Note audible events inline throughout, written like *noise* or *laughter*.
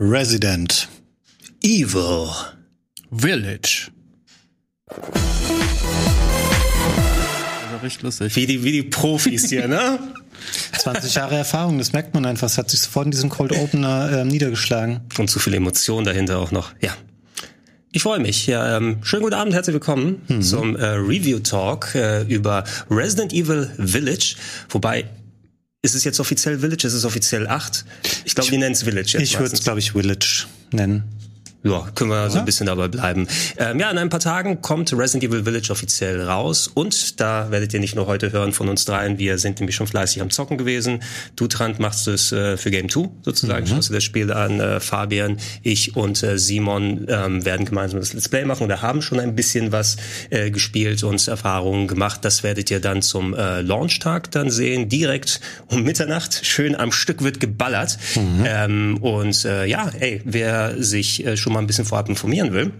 Resident Evil Village. Also richtig lustig. Wie die, wie die Profis hier, ne? *laughs* 20 Jahre Erfahrung, das merkt man einfach. Es hat sich sofort in diesem Cold Opener äh, niedergeschlagen. Und zu viel Emotion dahinter auch noch. Ja. Ich freue mich. Ja, ähm, schönen guten Abend, herzlich willkommen mhm. zum äh, Review Talk äh, über Resident Evil Village. Wobei ist es jetzt offiziell Village? Ist es offiziell 8? Ich glaube, wir nennen es Village jetzt. Ich würde es, glaube ich, Village nennen. Ja, können wir ja. so ein bisschen dabei bleiben. Ähm, ja, in ein paar Tagen kommt Resident Evil Village offiziell raus und da werdet ihr nicht nur heute hören von uns dreien, wir sind nämlich schon fleißig am Zocken gewesen. Du, Trant, machst es äh, für Game 2 sozusagen, mhm. schaust du das Spiel an. Äh, Fabian, ich und äh, Simon ähm, werden gemeinsam das Let's Play machen oder haben schon ein bisschen was äh, gespielt und Erfahrungen gemacht. Das werdet ihr dann zum äh, Launchtag dann sehen, direkt um Mitternacht. Schön am Stück wird geballert. Mhm. Ähm, und äh, ja, ey, wer sich äh, schon mal ein bisschen vorab informieren will,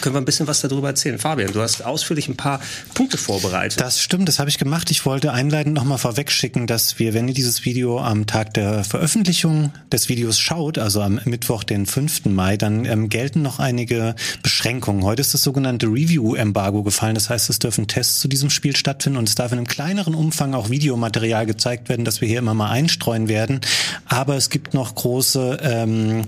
können wir ein bisschen was darüber erzählen. Fabian, du hast ausführlich ein paar Punkte vorbereitet. Das stimmt, das habe ich gemacht. Ich wollte einleitend nochmal vorwegschicken, dass wir, wenn ihr dieses Video am Tag der Veröffentlichung des Videos schaut, also am Mittwoch, den 5. Mai, dann ähm, gelten noch einige Beschränkungen. Heute ist das sogenannte Review-Embargo gefallen. Das heißt, es dürfen Tests zu diesem Spiel stattfinden und es darf in einem kleineren Umfang auch Videomaterial gezeigt werden, das wir hier immer mal einstreuen werden. Aber es gibt noch große ähm,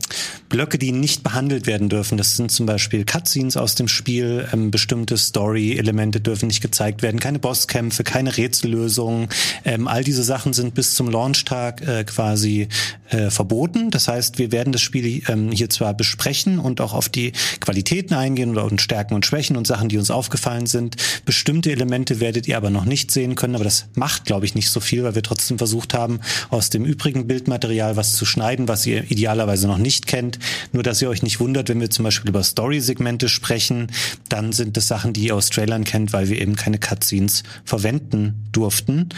Blöcke, die nicht behandelt werden dürfen. Das sind zum Beispiel Cutscenes aus dem Spiel, ähm, bestimmte Story-Elemente dürfen nicht gezeigt werden, keine Bosskämpfe, keine Rätsellösungen. Ähm, all diese Sachen sind bis zum Launchtag äh, quasi äh, verboten. Das heißt, wir werden das Spiel ähm, hier zwar besprechen und auch auf die Qualitäten eingehen oder und Stärken und Schwächen und Sachen, die uns aufgefallen sind. Bestimmte Elemente werdet ihr aber noch nicht sehen können, aber das macht, glaube ich, nicht so viel, weil wir trotzdem versucht haben, aus dem übrigen Bildmaterial was zu schneiden, was ihr idealerweise noch nicht kennt. Nur, dass ihr euch nicht wundert, wenn wir zum Beispiel über Story-Segmente sprechen sprechen, dann sind es Sachen, die ihr aus Trailern kennt, weil wir eben keine Cutscenes verwenden durften.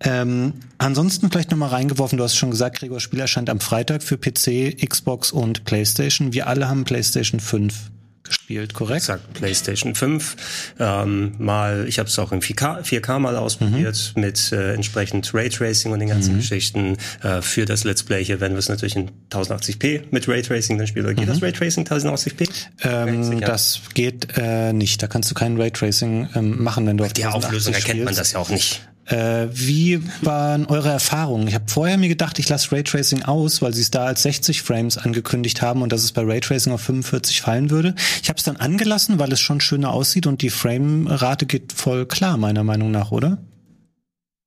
Ähm, ansonsten vielleicht nochmal reingeworfen, du hast schon gesagt, Gregor Spiel erscheint am Freitag für PC, Xbox und Playstation. Wir alle haben Playstation 5 gespielt, korrekt? Exakt, PlayStation 5. Ähm, mal, ich habe es auch in 4K, 4K mal ausprobiert mhm. mit äh, entsprechend Raytracing und den ganzen mhm. Geschichten. Äh, für das Let's Play hier werden wir es natürlich in 1080p mit Raytracing dann spielen. Oder geht mhm. das Raytracing 1080p? Ähm, das geht äh, nicht. Da kannst du kein Raytracing ähm, machen, wenn du auf der Auflösung erkennt man das ja auch nicht. Äh, wie waren eure Erfahrungen? Ich habe vorher mir gedacht, ich lasse Raytracing aus, weil sie es da als 60 Frames angekündigt haben und dass es bei Raytracing auf 45 fallen würde. Ich habe es dann angelassen, weil es schon schöner aussieht und die Framerate geht voll klar, meiner Meinung nach, oder?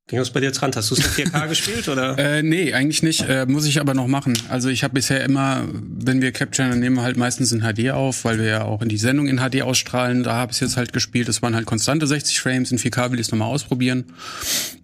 Ging das bei dir dran? Hast du es in 4K gespielt oder? Äh, nee, eigentlich nicht. Äh, muss ich aber noch machen. Also ich habe bisher immer, wenn wir Capture, dann nehmen wir halt meistens in HD auf, weil wir ja auch in die Sendung in HD ausstrahlen. Da habe ich jetzt halt gespielt. Das waren halt konstante 60 Frames. In 4K will ich es nochmal ausprobieren.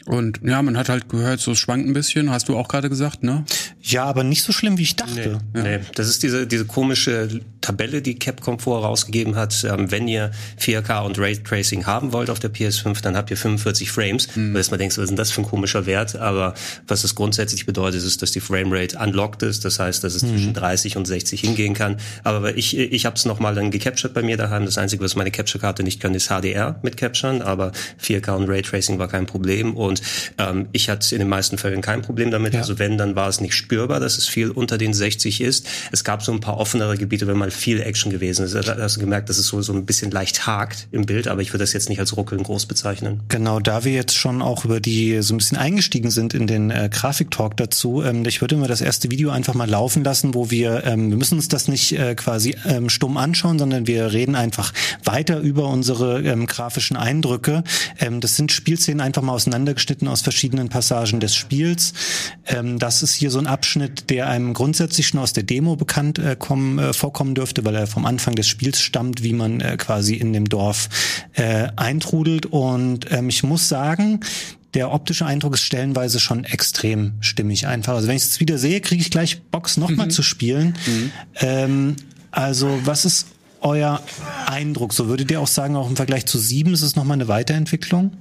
Und ja, man hat halt gehört, so es schwankt ein bisschen. Hast du auch gerade gesagt, ne? Ja, aber nicht so schlimm, wie ich dachte. Nee, ja. nee. das ist diese, diese komische Tabelle, die Capcom vorher rausgegeben hat. Ähm, wenn ihr 4K und Raytracing haben wollt auf der PS5, dann habt ihr 45 Frames. Mhm. Weil man denkt, was ist denn das für ein komischer Wert? Aber was das grundsätzlich bedeutet, ist, dass die Framerate unlocked ist. Das heißt, dass es mhm. zwischen 30 und 60 hingehen kann. Aber ich, ich habe es nochmal dann gecaptured bei mir daheim. Das Einzige, was meine Capture-Karte nicht kann, ist HDR mit Capturen. Aber 4K und Raytracing war kein Problem. Und ähm, ich hatte in den meisten Fällen kein Problem damit. Ja. Also wenn, dann war es nicht spürbar, dass es viel unter den 60 ist. Es gab so ein paar offenere Gebiete, wenn mal viel Action gewesen ist. Da hast du gemerkt, dass es so, so ein bisschen leicht hakt im Bild, aber ich würde das jetzt nicht als Ruckeln groß bezeichnen. Genau, da wir jetzt schon auch über die so ein bisschen eingestiegen sind in den äh, Grafiktalk dazu, ähm, ich würde mir das erste Video einfach mal laufen lassen, wo wir, ähm, wir müssen uns das nicht äh, quasi ähm, stumm anschauen, sondern wir reden einfach weiter über unsere ähm, grafischen Eindrücke. Ähm, das sind Spielszenen einfach mal auseinandergeschnitten aus verschiedenen Passagen des Spiels. Ähm, das ist hier so ein Abschnitt, der einem grundsätzlich schon aus der Demo bekannt äh, kommen, äh, vorkommen dürfte, weil er vom Anfang des Spiels stammt, wie man äh, quasi in dem Dorf äh, eintrudelt. Und ähm, ich muss sagen, der optische Eindruck ist stellenweise schon extrem stimmig einfach. Also wenn ich es wieder sehe, kriege ich gleich Box nochmal mhm. zu spielen. Mhm. Ähm, also was ist euer Eindruck? So würdet ihr auch sagen, auch im Vergleich zu sieben ist es nochmal eine Weiterentwicklung?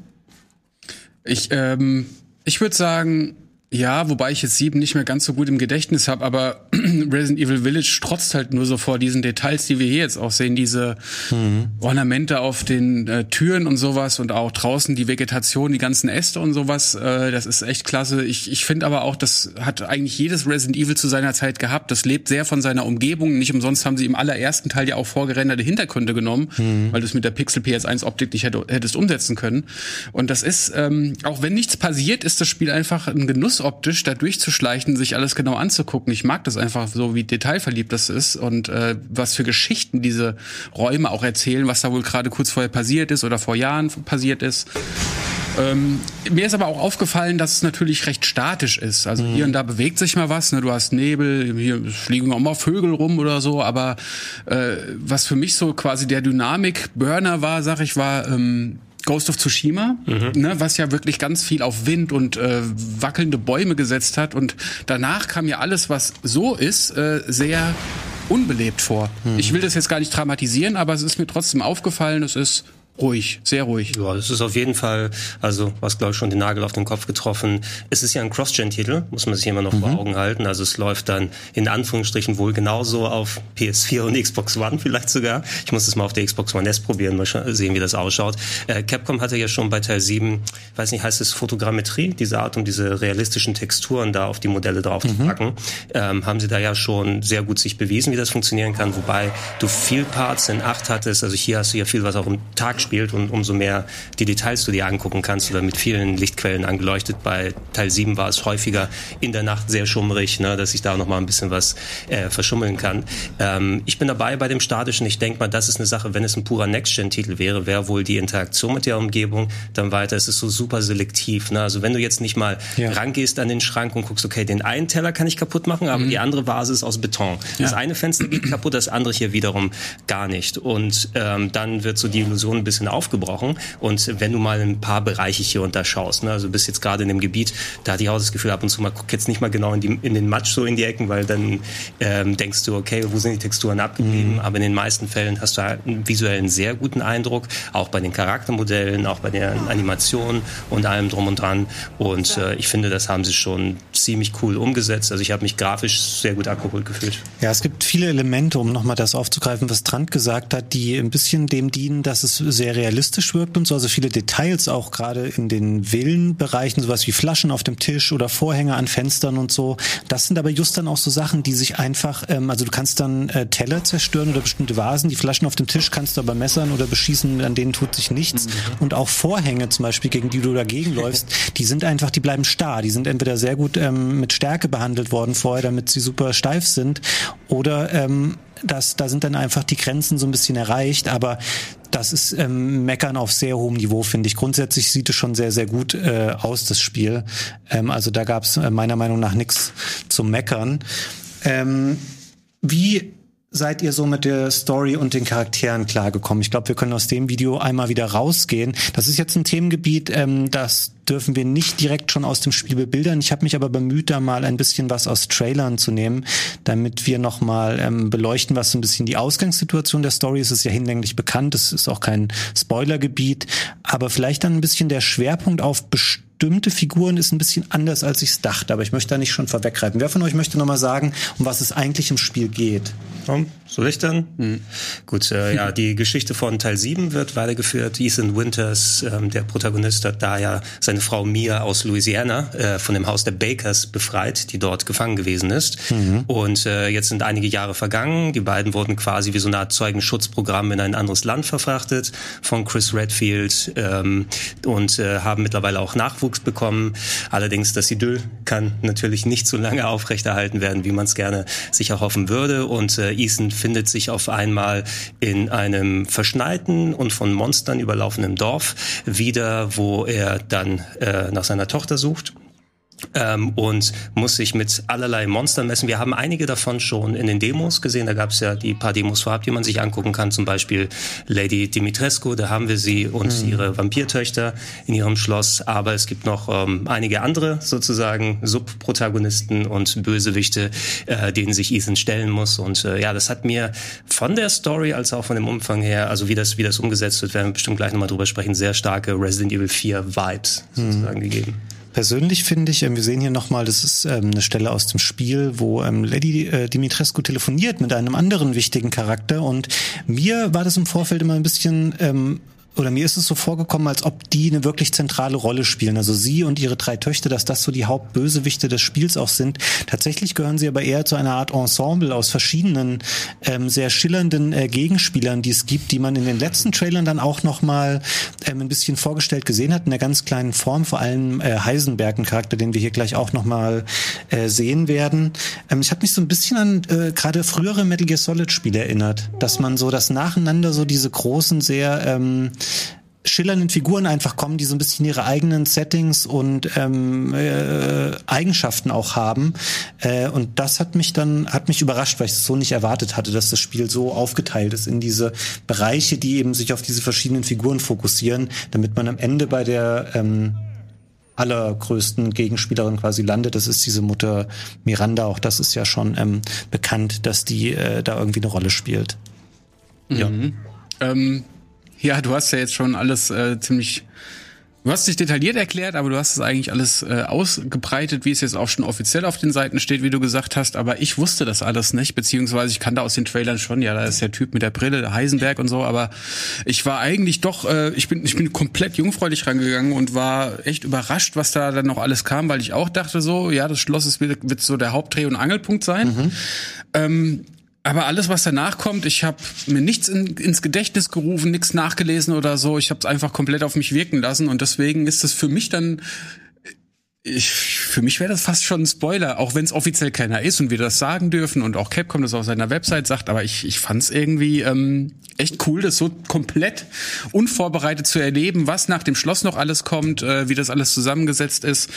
Ich, ähm, ich würde sagen, ja, wobei ich jetzt sieben nicht mehr ganz so gut im Gedächtnis habe, aber Resident Evil Village strotzt halt nur so vor diesen Details, die wir hier jetzt auch sehen, diese mhm. Ornamente auf den äh, Türen und sowas und auch draußen die Vegetation, die ganzen Äste und sowas. Äh, das ist echt klasse. Ich, ich finde aber auch, das hat eigentlich jedes Resident Evil zu seiner Zeit gehabt. Das lebt sehr von seiner Umgebung. Nicht umsonst haben sie im allerersten Teil ja auch vorgerenderte Hintergründe genommen, mhm. weil du es mit der Pixel PS1 Optik nicht hättest umsetzen können. Und das ist, ähm, auch wenn nichts passiert, ist das Spiel einfach ein Genuss optisch, da durchzuschleichen, sich alles genau anzugucken. Ich mag das einfach so, wie detailverliebt das ist und äh, was für Geschichten diese Räume auch erzählen, was da wohl gerade kurz vorher passiert ist oder vor Jahren passiert ist. Ähm, mir ist aber auch aufgefallen, dass es natürlich recht statisch ist. Also mhm. hier und da bewegt sich mal was. Ne? Du hast Nebel, hier fliegen auch mal Vögel rum oder so. Aber äh, was für mich so quasi der Dynamik-Burner war, sag ich, war ähm, Ghost of Tsushima, mhm. ne, was ja wirklich ganz viel auf Wind und äh, wackelnde Bäume gesetzt hat. Und danach kam ja alles, was so ist, äh, sehr unbelebt vor. Mhm. Ich will das jetzt gar nicht dramatisieren, aber es ist mir trotzdem aufgefallen, es ist ruhig, sehr ruhig. Ja, das ist auf jeden Fall, also was glaube ich schon den Nagel auf den Kopf getroffen. Es ist ja ein Cross-Gen-Titel, muss man sich immer noch mhm. vor Augen halten. Also es läuft dann in Anführungsstrichen wohl genauso auf PS4 und Xbox One *laughs* vielleicht sogar. Ich muss es mal auf der Xbox One S probieren, mal sehen, wie das ausschaut. Äh, Capcom hatte ja schon bei Teil 7, weiß nicht, heißt es Fotogrammetrie, diese Art, um diese realistischen Texturen da auf die Modelle drauf mhm. zu packen, ähm, haben sie da ja schon sehr gut sich bewiesen, wie das funktionieren kann, wobei du viel Parts in 8 hattest, also hier hast du ja viel, was auch im Tag spielt und umso mehr die Details du dir angucken kannst oder mit vielen Lichtquellen angeleuchtet. Bei Teil 7 war es häufiger in der Nacht sehr schummrig, ne, dass ich da noch mal ein bisschen was äh, verschummeln kann. Ähm, ich bin dabei bei dem statischen. Ich denke mal, das ist eine Sache, wenn es ein purer Next-Gen-Titel wäre, wäre wohl die Interaktion mit der Umgebung dann weiter. Es ist so super selektiv. Ne? Also wenn du jetzt nicht mal ja. rangehst an den Schrank und guckst, okay, den einen Teller kann ich kaputt machen, aber mhm. die andere Vase ist aus Beton. Ja. Das eine Fenster geht kaputt, das andere hier wiederum gar nicht. Und ähm, dann wird so die Illusion ein bisschen aufgebrochen. Und wenn du mal ein paar Bereiche hier und da schaust, ne, also bist jetzt gerade in dem Gebiet, da hatte ich auch das Gefühl, ab und zu mal guck jetzt nicht mal genau in, die, in den Matsch so in die Ecken, weil dann ähm, denkst du, okay, wo sind die Texturen abgegeben? Mhm. Aber in den meisten Fällen hast du halt einen visuellen sehr guten Eindruck, auch bei den Charaktermodellen, auch bei den Animationen und allem drum und dran. Und äh, ich finde, das haben sie schon ziemlich cool umgesetzt. Also ich habe mich grafisch sehr gut abgeholt gefühlt. Ja, es gibt viele Elemente, um nochmal das aufzugreifen, was Trant gesagt hat, die ein bisschen dem dienen, dass es sehr realistisch wirkt und so. Also viele Details auch gerade in den Villenbereichen, sowas wie Flaschen auf dem Tisch oder Vorhänge an Fenstern und so. Das sind aber just dann auch so Sachen, die sich einfach, ähm, also du kannst dann äh, Teller zerstören oder bestimmte Vasen. Die Flaschen auf dem Tisch kannst du aber messern oder beschießen, an denen tut sich nichts. Mhm. Und auch Vorhänge zum Beispiel, gegen die du dagegen läufst, *laughs* die sind einfach, die bleiben starr. Die sind entweder sehr gut ähm, mit Stärke behandelt worden vorher, damit sie super steif sind, oder ähm, das, da sind dann einfach die Grenzen so ein bisschen erreicht, aber das ist ähm, Meckern auf sehr hohem Niveau, finde ich. Grundsätzlich sieht es schon sehr, sehr gut äh, aus, das Spiel. Ähm, also da gab es äh, meiner Meinung nach nichts zum Meckern. Ähm, wie seid ihr so mit der Story und den Charakteren klargekommen? Ich glaube, wir können aus dem Video einmal wieder rausgehen. Das ist jetzt ein Themengebiet, ähm, das dürfen wir nicht direkt schon aus dem Spiel bebildern. Ich habe mich aber bemüht, da mal ein bisschen was aus Trailern zu nehmen, damit wir nochmal ähm, beleuchten, was so ein bisschen die Ausgangssituation der Story ist. Es ist ja hinlänglich bekannt, es ist auch kein Spoilergebiet, aber vielleicht dann ein bisschen der Schwerpunkt auf bestimmte Figuren ist ein bisschen anders, als ich es dachte, aber ich möchte da nicht schon vorweggreifen. Wer von euch möchte nochmal sagen, um was es eigentlich im Spiel geht? Tom, soll ich dann? Mhm. Gut, äh, ja, *laughs* die Geschichte von Teil 7 wird weitergeführt. Ethan Winters, ähm, der Protagonist, hat da ja seine Frau Mia aus Louisiana äh, von dem Haus der Bakers befreit, die dort gefangen gewesen ist. Mhm. Und äh, jetzt sind einige Jahre vergangen. Die beiden wurden quasi wie so eine Art Zeugenschutzprogramm in ein anderes Land verfrachtet von Chris Redfield ähm, und äh, haben mittlerweile auch Nachwuchs bekommen. Allerdings das Idyll kann natürlich nicht so lange aufrechterhalten werden, wie man es gerne sich erhoffen würde. Und äh, Ethan findet sich auf einmal in einem verschneiten und von Monstern überlaufenen Dorf wieder, wo er dann äh, nach seiner Tochter sucht ähm, und muss sich mit allerlei Monstern messen. Wir haben einige davon schon in den Demos gesehen. Da gab es ja die paar Demos vorab, die man sich angucken kann. Zum Beispiel Lady Dimitrescu, da haben wir sie und mhm. ihre Vampirtöchter in ihrem Schloss. Aber es gibt noch ähm, einige andere sozusagen Subprotagonisten und Bösewichte, äh, denen sich Ethan stellen muss. Und äh, ja, das hat mir von der Story als auch von dem Umfang her, also wie das, wie das umgesetzt wird, werden wir bestimmt gleich nochmal drüber sprechen, sehr starke Resident Evil 4 Vibes mhm. sozusagen mhm. gegeben. Persönlich finde ich, ähm, wir sehen hier nochmal, das ist ähm, eine Stelle aus dem Spiel, wo ähm, Lady äh, Dimitrescu telefoniert mit einem anderen wichtigen Charakter. Und mir war das im Vorfeld immer ein bisschen oder mir ist es so vorgekommen, als ob die eine wirklich zentrale Rolle spielen. Also sie und ihre drei Töchter, dass das so die Hauptbösewichte des Spiels auch sind. Tatsächlich gehören sie aber eher zu einer Art Ensemble aus verschiedenen ähm, sehr schillernden äh, Gegenspielern, die es gibt, die man in den letzten Trailern dann auch noch mal ähm, ein bisschen vorgestellt gesehen hat in der ganz kleinen Form. Vor allem äh, Heisenberg, ein Charakter, den wir hier gleich auch noch mal äh, sehen werden. Ähm, ich habe mich so ein bisschen an äh, gerade frühere Metal Gear Solid Spiele erinnert, dass man so das nacheinander so diese großen sehr ähm, schillernden Figuren einfach kommen, die so ein bisschen ihre eigenen Settings und ähm, äh, Eigenschaften auch haben. Äh, und das hat mich dann, hat mich überrascht, weil ich es so nicht erwartet hatte, dass das Spiel so aufgeteilt ist in diese Bereiche, die eben sich auf diese verschiedenen Figuren fokussieren, damit man am Ende bei der ähm, allergrößten Gegenspielerin quasi landet. Das ist diese Mutter Miranda. Auch das ist ja schon ähm, bekannt, dass die äh, da irgendwie eine Rolle spielt. Mhm. Ja. Ähm ja, du hast ja jetzt schon alles äh, ziemlich. Du hast dich detailliert erklärt, aber du hast es eigentlich alles äh, ausgebreitet, wie es jetzt auch schon offiziell auf den Seiten steht, wie du gesagt hast. Aber ich wusste das alles nicht, beziehungsweise ich kannte aus den Trailern schon, ja, da ist der Typ mit der Brille, der Heisenberg und so. Aber ich war eigentlich doch, äh, ich bin, ich bin komplett jungfräulich rangegangen und war echt überrascht, was da dann noch alles kam, weil ich auch dachte so, ja, das Schloss ist, wird, wird so der Hauptdreh- und Angelpunkt sein. Mhm. Ähm, aber alles, was danach kommt, ich habe mir nichts in, ins Gedächtnis gerufen, nichts nachgelesen oder so. Ich habe es einfach komplett auf mich wirken lassen und deswegen ist es für mich dann ich, für mich wäre das fast schon ein Spoiler, auch wenn es offiziell keiner ist und wir das sagen dürfen und auch Capcom das auf seiner Website sagt, aber ich, ich fand es irgendwie ähm, echt cool, das so komplett unvorbereitet zu erleben, was nach dem Schloss noch alles kommt, äh, wie das alles zusammengesetzt ist.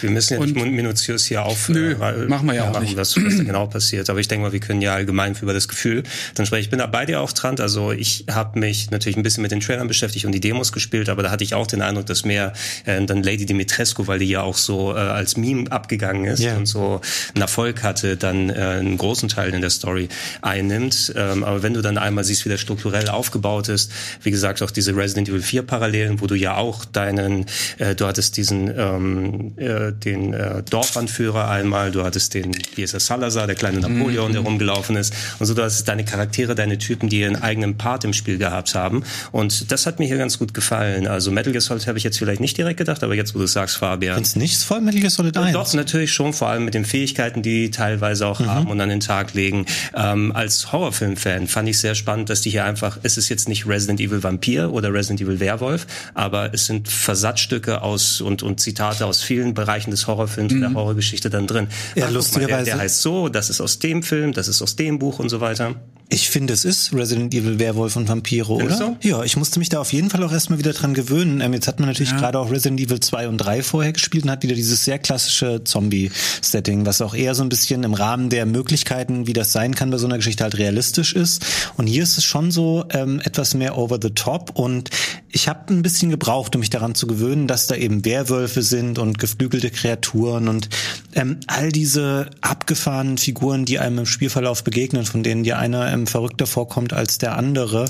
Wir müssen ja und, nicht minutiös hier auf, nö, äh, machen wir ja, ja auch machen, nicht. Was, was da *clears throat* genau passiert. Aber ich denke mal, wir können ja allgemein über das Gefühl dann sprechen. Ich bin da bei dir auch dran. Also ich habe mich natürlich ein bisschen mit den Trailern beschäftigt und die Demos gespielt, aber da hatte ich auch den Eindruck, dass mehr äh, dann Lady Dimitrescu, weil die ja auch so äh, als Meme abgegangen ist yeah. und so einen Erfolg hatte, dann äh, einen großen Teil in der Story einnimmt. Ähm, aber wenn du dann einmal siehst, wie der strukturell aufgebaut ist, wie gesagt, auch diese Resident Evil 4 Parallelen, wo du ja auch deinen, äh, du hattest diesen ähm, äh, den äh, Dorfanführer einmal, du hattest den DSS Salazar, der kleine Napoleon, mm der rumgelaufen ist und so, du hast deine Charaktere, deine Typen, die ihren eigenen Part im Spiel gehabt haben und das hat mir hier ganz gut gefallen. Also Metal Gear Solid habe ich jetzt vielleicht nicht direkt gedacht, aber jetzt, wo du sagst, Fabian. Findest nichts voll Metal Gear Solid 1? Doch, natürlich schon, vor allem mit den Fähigkeiten, die die teilweise auch mhm. haben und an den Tag legen. Ähm, als Horrorfilm-Fan fand ich sehr spannend, dass die hier einfach, es ist jetzt nicht Resident Evil Vampir oder Resident Evil Werwolf, aber es sind Versatzstücke aus und, und Zitate aus vielen Bereichen des Horrorfilms, mhm. der Horrorgeschichte dann drin. Ja, lustigerweise. Der, der heißt so, das ist aus dem Film, das ist aus dem Buch und so weiter. Ich finde, es ist Resident Evil Werwolf und Vampire, oder? So? Ja, ich musste mich da auf jeden Fall auch erstmal wieder dran gewöhnen. Ähm, jetzt hat man natürlich ja. gerade auch Resident Evil 2 und 3 vorher gespielt und hat wieder dieses sehr klassische Zombie-Setting, was auch eher so ein bisschen im Rahmen der Möglichkeiten, wie das sein kann bei so einer Geschichte halt realistisch ist. Und hier ist es schon so ähm, etwas mehr over the top und ich habe ein bisschen gebraucht, um mich daran zu gewöhnen, dass da eben Werwölfe sind und geflügelte Kreaturen und ähm, all diese abgefahrenen Figuren, die einem im Spielverlauf begegnen, von denen dir einer ähm, verrückter vorkommt als der andere.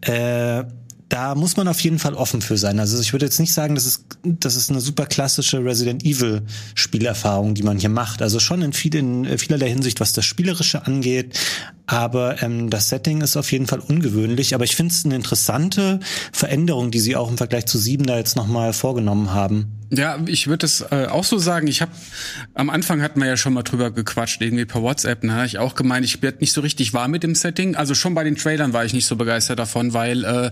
Äh, da muss man auf jeden Fall offen für sein. Also ich würde jetzt nicht sagen, das ist, das ist eine super klassische Resident Evil Spielerfahrung, die man hier macht. Also schon in, viel, in äh, vielerlei Hinsicht, was das Spielerische angeht. Aber ähm, das Setting ist auf jeden Fall ungewöhnlich. Aber ich finde es eine interessante Veränderung, die sie auch im Vergleich zu sieben da jetzt nochmal vorgenommen haben. Ja, ich würde es äh, auch so sagen. Ich habe am Anfang hatten wir ja schon mal drüber gequatscht, irgendwie per WhatsApp. Da habe ich auch gemeint, ich werde nicht so richtig warm mit dem Setting. Also schon bei den Trailern war ich nicht so begeistert davon, weil äh,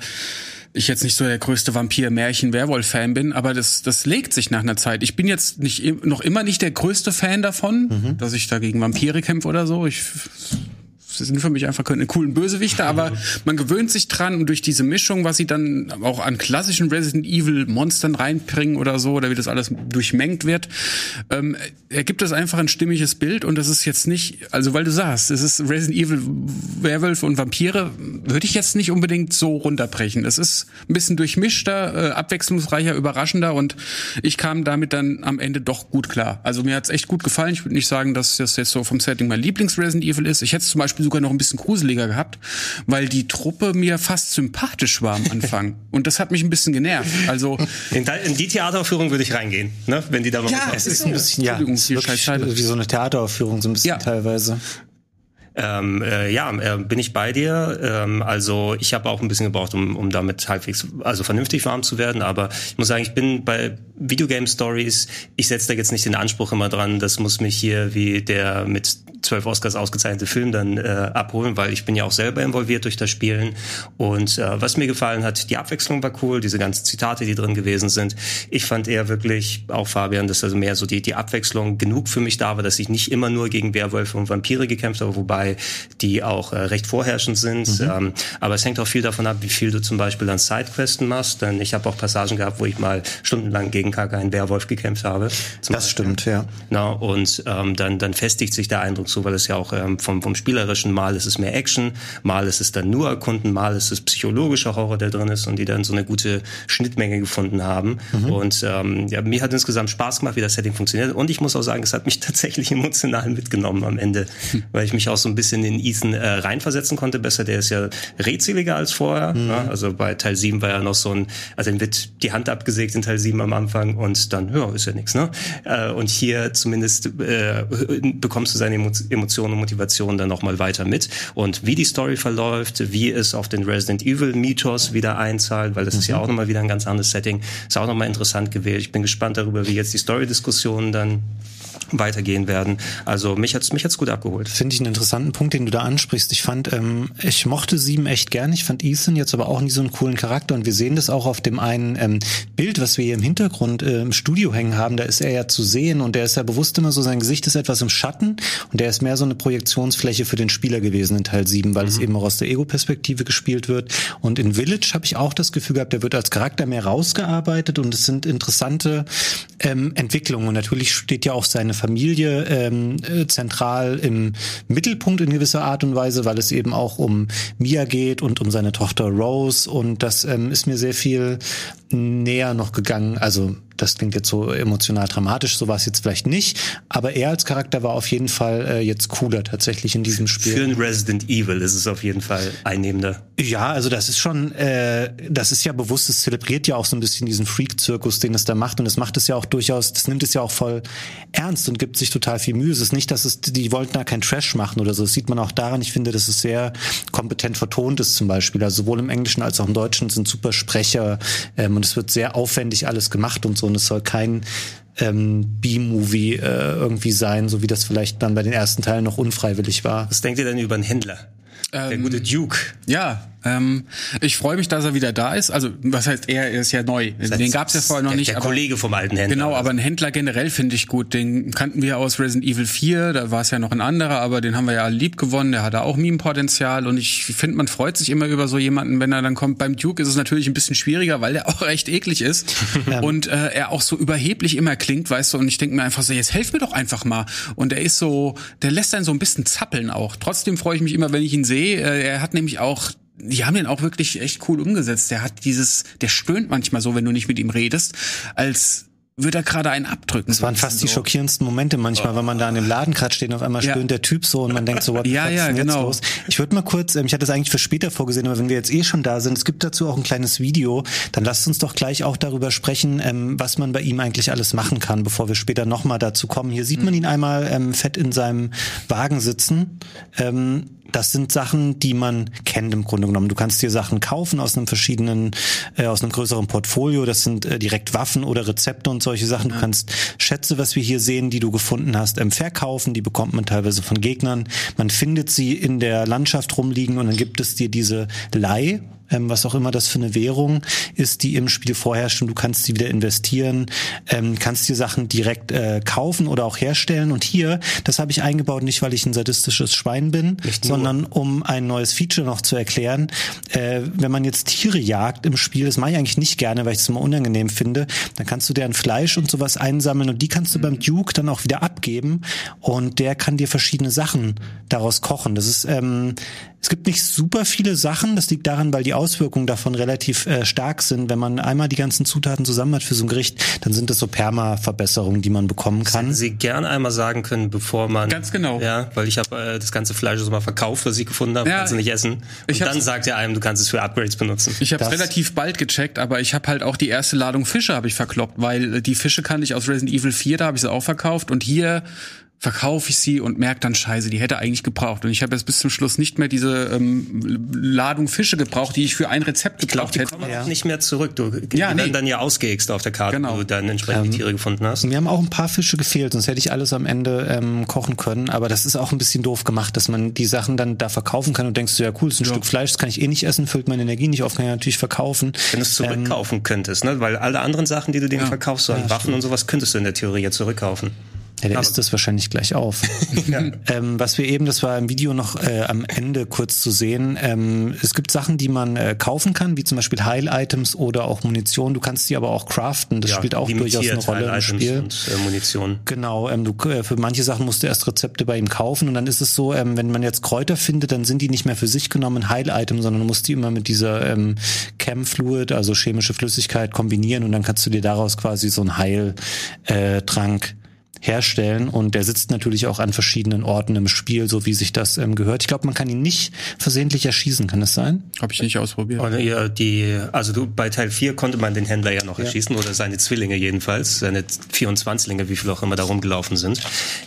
ich jetzt nicht so der größte Vampir-Märchen-Werwolf-Fan bin, aber das, das legt sich nach einer Zeit. Ich bin jetzt nicht noch immer nicht der größte Fan davon, mhm. dass ich da gegen Vampire kämpfe oder so. Ich Sie sind für mich einfach keine coolen Bösewichte, aber *laughs* man gewöhnt sich dran und durch diese Mischung, was sie dann auch an klassischen Resident Evil Monstern reinbringen oder so, oder wie das alles durchmengt wird, ähm, ergibt das einfach ein stimmiges Bild und das ist jetzt nicht, also weil du sagst, es ist Resident Evil Werwölfe und Vampire, würde ich jetzt nicht unbedingt so runterbrechen. Es ist ein bisschen durchmischter, äh, abwechslungsreicher, überraschender und ich kam damit dann am Ende doch gut klar. Also mir hat's echt gut gefallen. Ich würde nicht sagen, dass das jetzt so vom Setting mein Lieblings-Resident Evil ist. Ich hätte zum Beispiel sogar noch ein bisschen gruseliger gehabt, weil die Truppe mir fast sympathisch war am Anfang. *laughs* Und das hat mich ein bisschen genervt. Also in, in die Theateraufführung würde ich reingehen, ne? wenn die da mal Ja, es ist ein bisschen, ja, es ist wirklich wie so eine Theateraufführung, so ein bisschen ja. teilweise. Ähm, äh, ja, äh, bin ich bei dir. Ähm, also ich habe auch ein bisschen gebraucht, um, um damit halbwegs, also vernünftig warm zu werden. Aber ich muss sagen, ich bin bei Videogame Stories, ich setze da jetzt nicht den Anspruch immer dran, das muss mich hier wie der mit zwölf Oscars ausgezeichnete Film dann äh, abholen, weil ich bin ja auch selber involviert durch das Spielen. Und äh, was mir gefallen hat, die Abwechslung war cool, diese ganzen Zitate, die drin gewesen sind. Ich fand eher wirklich, auch Fabian, dass also mehr so die, die Abwechslung genug für mich da war, dass ich nicht immer nur gegen Werwölfe und Vampire gekämpft habe, wobei die auch äh, recht vorherrschend sind. Mhm. Ähm, aber es hängt auch viel davon ab, wie viel du zum Beispiel an Sidequesten machst. Denn ich habe auch Passagen gehabt, wo ich mal stundenlang gegen gar keinen Werwolf gekämpft habe. das Beispiel. stimmt, ja. Na, und ähm, dann, dann festigt sich der Eindruck so, weil es ja auch ähm, vom, vom spielerischen Mal ist es mehr Action, mal ist es dann nur Erkunden, mal ist es psychologischer Horror, der drin ist und die dann so eine gute Schnittmenge gefunden haben. Mhm. Und ähm, ja, mir hat insgesamt Spaß gemacht, wie das Setting funktioniert. Und ich muss auch sagen, es hat mich *laughs* tatsächlich emotional mitgenommen am Ende, hm. weil ich mich auch so ein bisschen in Ethan äh, reinversetzen konnte besser. Der ist ja redseliger als vorher. Mhm. Ja, also bei Teil 7 war ja noch so ein, also ihm wird die Hand abgesägt in Teil 7 am Anfang und dann, ja, ist ja nichts, ne? Äh, und hier zumindest äh, bekommst du seine Emotionen und Motivationen dann nochmal weiter mit. Und wie die Story verläuft, wie es auf den Resident Evil Mythos wieder einzahlt, weil das mhm. ist ja mhm. auch nochmal wieder ein ganz anderes Setting, ist auch nochmal interessant gewählt. Ich bin gespannt darüber, wie jetzt die Story-Diskussionen dann weitergehen werden. Also mich hat's mich hat's gut abgeholt. Finde ich einen interessanten Punkt, den du da ansprichst. Ich fand, ähm, ich mochte Sieben echt gern. Ich fand Ethan jetzt aber auch nie so einen coolen Charakter und wir sehen das auch auf dem einen ähm, Bild, was wir hier im Hintergrund äh, im Studio hängen haben. Da ist er ja zu sehen und der ist ja bewusst immer so, sein Gesicht ist etwas im Schatten und der ist mehr so eine Projektionsfläche für den Spieler gewesen in Teil 7, weil mhm. es eben auch aus der Ego-Perspektive gespielt wird. Und in Village habe ich auch das Gefühl gehabt, der wird als Charakter mehr rausgearbeitet und es sind interessante ähm, Entwicklungen. Und natürlich steht ja auch seine Familie ähm, äh, zentral im Mittelpunkt in gewisser Art und Weise, weil es eben auch um Mia geht und um seine Tochter Rose und das ähm, ist mir sehr viel näher noch gegangen. Also das klingt jetzt so emotional dramatisch, so war es jetzt vielleicht nicht, aber er als Charakter war auf jeden Fall äh, jetzt cooler tatsächlich in diesem Spiel. Für ein Resident Evil ist es auf jeden Fall einnehmender. Ja, also das ist schon, äh, das ist ja bewusst, es zelebriert ja auch so ein bisschen diesen Freak-Zirkus, den es da macht und es macht es ja auch durchaus, das nimmt es ja auch voll ernst und gibt sich total viel Mühe. Es ist nicht, dass es, die wollten da kein Trash machen oder so. Das sieht man auch daran. Ich finde, dass es sehr kompetent vertont ist zum Beispiel. Also sowohl im Englischen als auch im Deutschen sind super Sprecher ähm, und es wird sehr aufwendig alles gemacht und so und es soll kein ähm, B-Movie äh, irgendwie sein, so wie das vielleicht dann bei den ersten Teilen noch unfreiwillig war. Was denkt ihr denn über einen Händler? Ähm, der gute Duke. Ja, ähm, ich freue mich, dass er wieder da ist. Also, was heißt er? Er ist ja neu. Den gab es ja vorher noch der, nicht. Der aber, Kollege vom alten Händler. Genau, aber ein Händler generell finde ich gut. Den kannten wir aus Resident Evil 4. Da war es ja noch ein anderer, aber den haben wir ja lieb gewonnen. Der hatte auch Meme-Potenzial. Und ich finde, man freut sich immer über so jemanden, wenn er dann kommt. Beim Duke ist es natürlich ein bisschen schwieriger, weil der *laughs* auch recht eklig ist. ja. Und äh, er auch so überheblich immer klingt, weißt du. Und ich denke mir einfach so, jetzt helf mir doch einfach mal. Und er ist so, der lässt einen so ein bisschen zappeln auch. Trotzdem freue ich mich immer, wenn ich ihn sehe. Äh, er hat nämlich auch die haben den auch wirklich echt cool umgesetzt. Der hat dieses, der stöhnt manchmal so, wenn du nicht mit ihm redest, als würde er gerade einen abdrücken. Das waren fast so. die schockierendsten Momente manchmal, oh. wenn man da in dem Laden gerade steht und auf einmal ja. stöhnt der Typ so und man denkt so, what *laughs* ja, ja, genau. los? Ich würde mal kurz, ähm, ich hatte das eigentlich für später vorgesehen, aber wenn wir jetzt eh schon da sind, es gibt dazu auch ein kleines Video, dann lasst uns doch gleich auch darüber sprechen, ähm, was man bei ihm eigentlich alles machen kann, bevor wir später nochmal dazu kommen. Hier sieht man mhm. ihn einmal ähm, fett in seinem Wagen sitzen. Das sind Sachen, die man kennt im Grunde genommen. Du kannst dir Sachen kaufen aus einem verschiedenen, äh, aus einem größeren Portfolio. Das sind äh, direkt Waffen oder Rezepte und solche Sachen. Du kannst Schätze, was wir hier sehen, die du gefunden hast, ähm, verkaufen. Die bekommt man teilweise von Gegnern. Man findet sie in der Landschaft rumliegen und dann gibt es dir diese Leih ähm, was auch immer das für eine Währung ist, die im Spiel vorherrscht und du kannst sie wieder investieren, ähm, kannst dir Sachen direkt äh, kaufen oder auch herstellen. Und hier, das habe ich eingebaut, nicht weil ich ein sadistisches Schwein bin, sondern um ein neues Feature noch zu erklären. Äh, wenn man jetzt Tiere jagt im Spiel, das mache ich eigentlich nicht gerne, weil ich es immer unangenehm finde, dann kannst du deren Fleisch und sowas einsammeln und die kannst du beim mhm. Duke dann auch wieder abgeben und der kann dir verschiedene Sachen daraus kochen. Das ist ähm, Es gibt nicht super viele Sachen. Das liegt daran, weil die Auswirkungen davon relativ äh, stark sind. Wenn man einmal die ganzen Zutaten zusammen hat für so ein Gericht, dann sind das so Perma-Verbesserungen, die man bekommen kann. Hätten Sie gern einmal sagen können, bevor man Ganz genau. ja, weil ich habe äh, das ganze Fleisch so mal verkauft, was ich gefunden habe, Ja, kannst du nicht essen. ich Und hab's- dann sagt er einem, du kannst es für Upgrades benutzen. Ich habe relativ bald gecheckt, aber ich habe halt auch die erste Ladung Fische habe ich verkloppt, weil äh, die Fische kannte ich aus Resident Evil 4, da habe ich sie auch verkauft und hier verkaufe ich sie und merke dann Scheiße, die hätte eigentlich gebraucht und ich habe jetzt bis zum Schluss nicht mehr diese ähm, Ladung Fische gebraucht, die ich für ein Rezept Ich glaube, gebraucht die hätte. kommen auch nicht mehr zurück. Du, die Ja, werden nee. dann ja ausgeext auf der Karte, Genau. wo du dann entsprechend Ähm, die Tiere gefunden hast. Mir haben auch ein paar Fische gefehlt, sonst hätte ich alles am Ende ähm, kochen können. Aber das ist auch ein bisschen doof gemacht, dass man die Sachen dann da verkaufen kann und denkst du, ja cool, das ist ein Stück Fleisch, das kann ich eh nicht essen, füllt meine Energie nicht auf, kann ich natürlich verkaufen. Wenn du es Ähm, zurückkaufen könntest, ne? weil alle anderen Sachen, die du denen verkaufst, so an Waffen und sowas, könntest du in der Theorie ja zurückkaufen. Ja, der isst das wahrscheinlich gleich auf. *laughs* ähm, was wir eben, das war im Video noch äh, am Ende kurz zu sehen, ähm, es gibt Sachen, die man äh, kaufen kann, wie zum Beispiel Heil-Items oder auch Munition. Du kannst die aber auch craften. Das spielt auch durchaus eine Rolle im Spiel. Und äh, Munition. Genau, ähm, du, äh, für manche Sachen musst du erst Rezepte bei ihm kaufen und dann ist es so, ähm, wenn man jetzt Kräuter findet, dann sind die nicht mehr für sich genommen Heil-Item, sondern du musst die immer mit dieser ähm, Chem-Fluid, also chemische Flüssigkeit, kombinieren und dann kannst du dir daraus quasi so einen Heiltrank äh, herstellen und der sitzt natürlich auch an verschiedenen Orten im Spiel, so wie sich das ähm, gehört. Ich glaube, man kann ihn nicht versehentlich erschießen, kann das sein? Habe ich nicht ausprobiert. Und ja, die, also du, bei Teil 4 konnte man den Händler ja noch erschießen oder seine Zwillinge jedenfalls, seine 24linge, wie viel auch immer da rumgelaufen sind.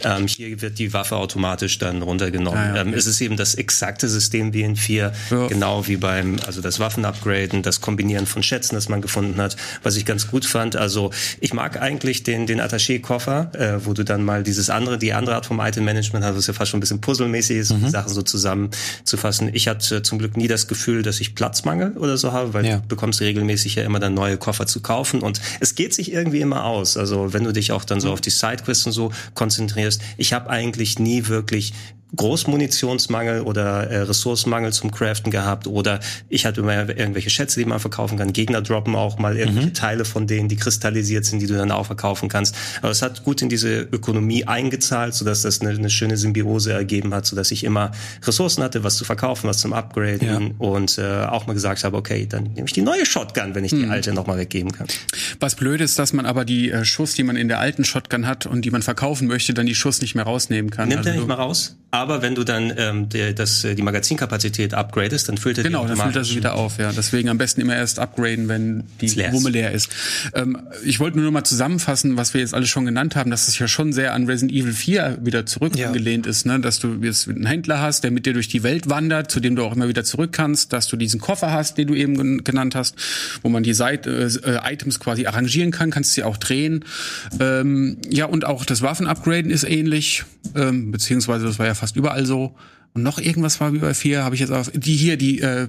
Ähm, hier wird die Waffe automatisch dann runtergenommen. Ah, ja, okay. ähm, es ist eben das exakte System wie in 4, Ja. genau wie beim, also das Waffenupgraden, das Kombinieren von Schätzen, das man gefunden hat, was ich ganz gut fand. Also ich mag eigentlich den, den Attaché-Koffer, äh, wo du dann mal dieses andere, die andere Art vom Item-Management hast, was ja fast schon ein bisschen puzzelmäßig ist, die Sachen so zusammenzufassen. Ich hatte zum Glück nie das Gefühl, dass ich Platzmangel oder so habe, weil Ja. du bekommst regelmäßig ja immer dann neue Koffer zu kaufen und es geht sich irgendwie immer aus. Also wenn du dich auch dann so auf die Sidequests und so konzentrierst, ich habe eigentlich nie wirklich Großmunitionsmangel oder äh, Ressourcenmangel zum Craften gehabt oder ich hatte immer irgendwelche Schätze, die man verkaufen kann. Gegner droppen auch mal irgendwelche Teile von denen, die kristallisiert sind, die du dann auch verkaufen kannst. Aber es hat gut in diese Ökonomie eingezahlt, sodass das eine, eine schöne Symbiose ergeben hat, sodass ich immer Ressourcen hatte, was zu verkaufen, was zum Upgraden Ja. und äh, auch mal gesagt habe, okay, dann nehme ich die neue Shotgun, wenn ich die alte nochmal weggeben kann. Was blöd ist, dass man aber die äh, Schuss, die man in der alten Shotgun hat und die man verkaufen möchte, dann die Schuss nicht mehr rausnehmen kann. Nimmt Also er nicht mal raus. Aber wenn du dann ähm, der, das, äh, die Magazinkapazität upgradest, dann füllt er Genau, die dann füllt er sie wieder auf, ja. Deswegen am besten immer erst upgraden, wenn die. Wumme leer ist. Ähm, ich wollte nur noch mal zusammenfassen, was wir jetzt alles schon genannt haben, dass es ja schon sehr an Resident Evil 4 wieder zurück Ja. ist, ne? Dass du jetzt einen Händler hast, der mit dir durch die Welt wandert, zu dem du auch immer wieder zurück kannst, dass du diesen Koffer hast, den du eben gen- genannt hast, wo man die Seite, äh, Items quasi arrangieren kann, kannst sie auch drehen. Ähm, ja, und auch das Waffenupgraden ist ähnlich, ähm, beziehungsweise das war ja fast überall so. Und noch irgendwas war wie bei vier, habe ich jetzt auf die hier die äh,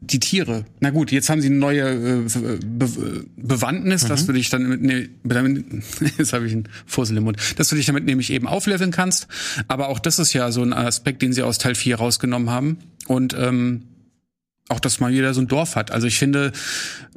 die Tiere. Na gut, jetzt haben sie eine neue äh, Be Bewandtnis, dass du dich dann mit ne, damit, *laughs* jetzt habe ich einen Fussel im Mund, dass du dich damit nämlich eben aufleveln kannst. Aber auch das ist ja so ein Aspekt, den sie aus Teil 4 rausgenommen haben. Und ähm, auch, dass man wieder so ein Dorf hat. Also ich finde,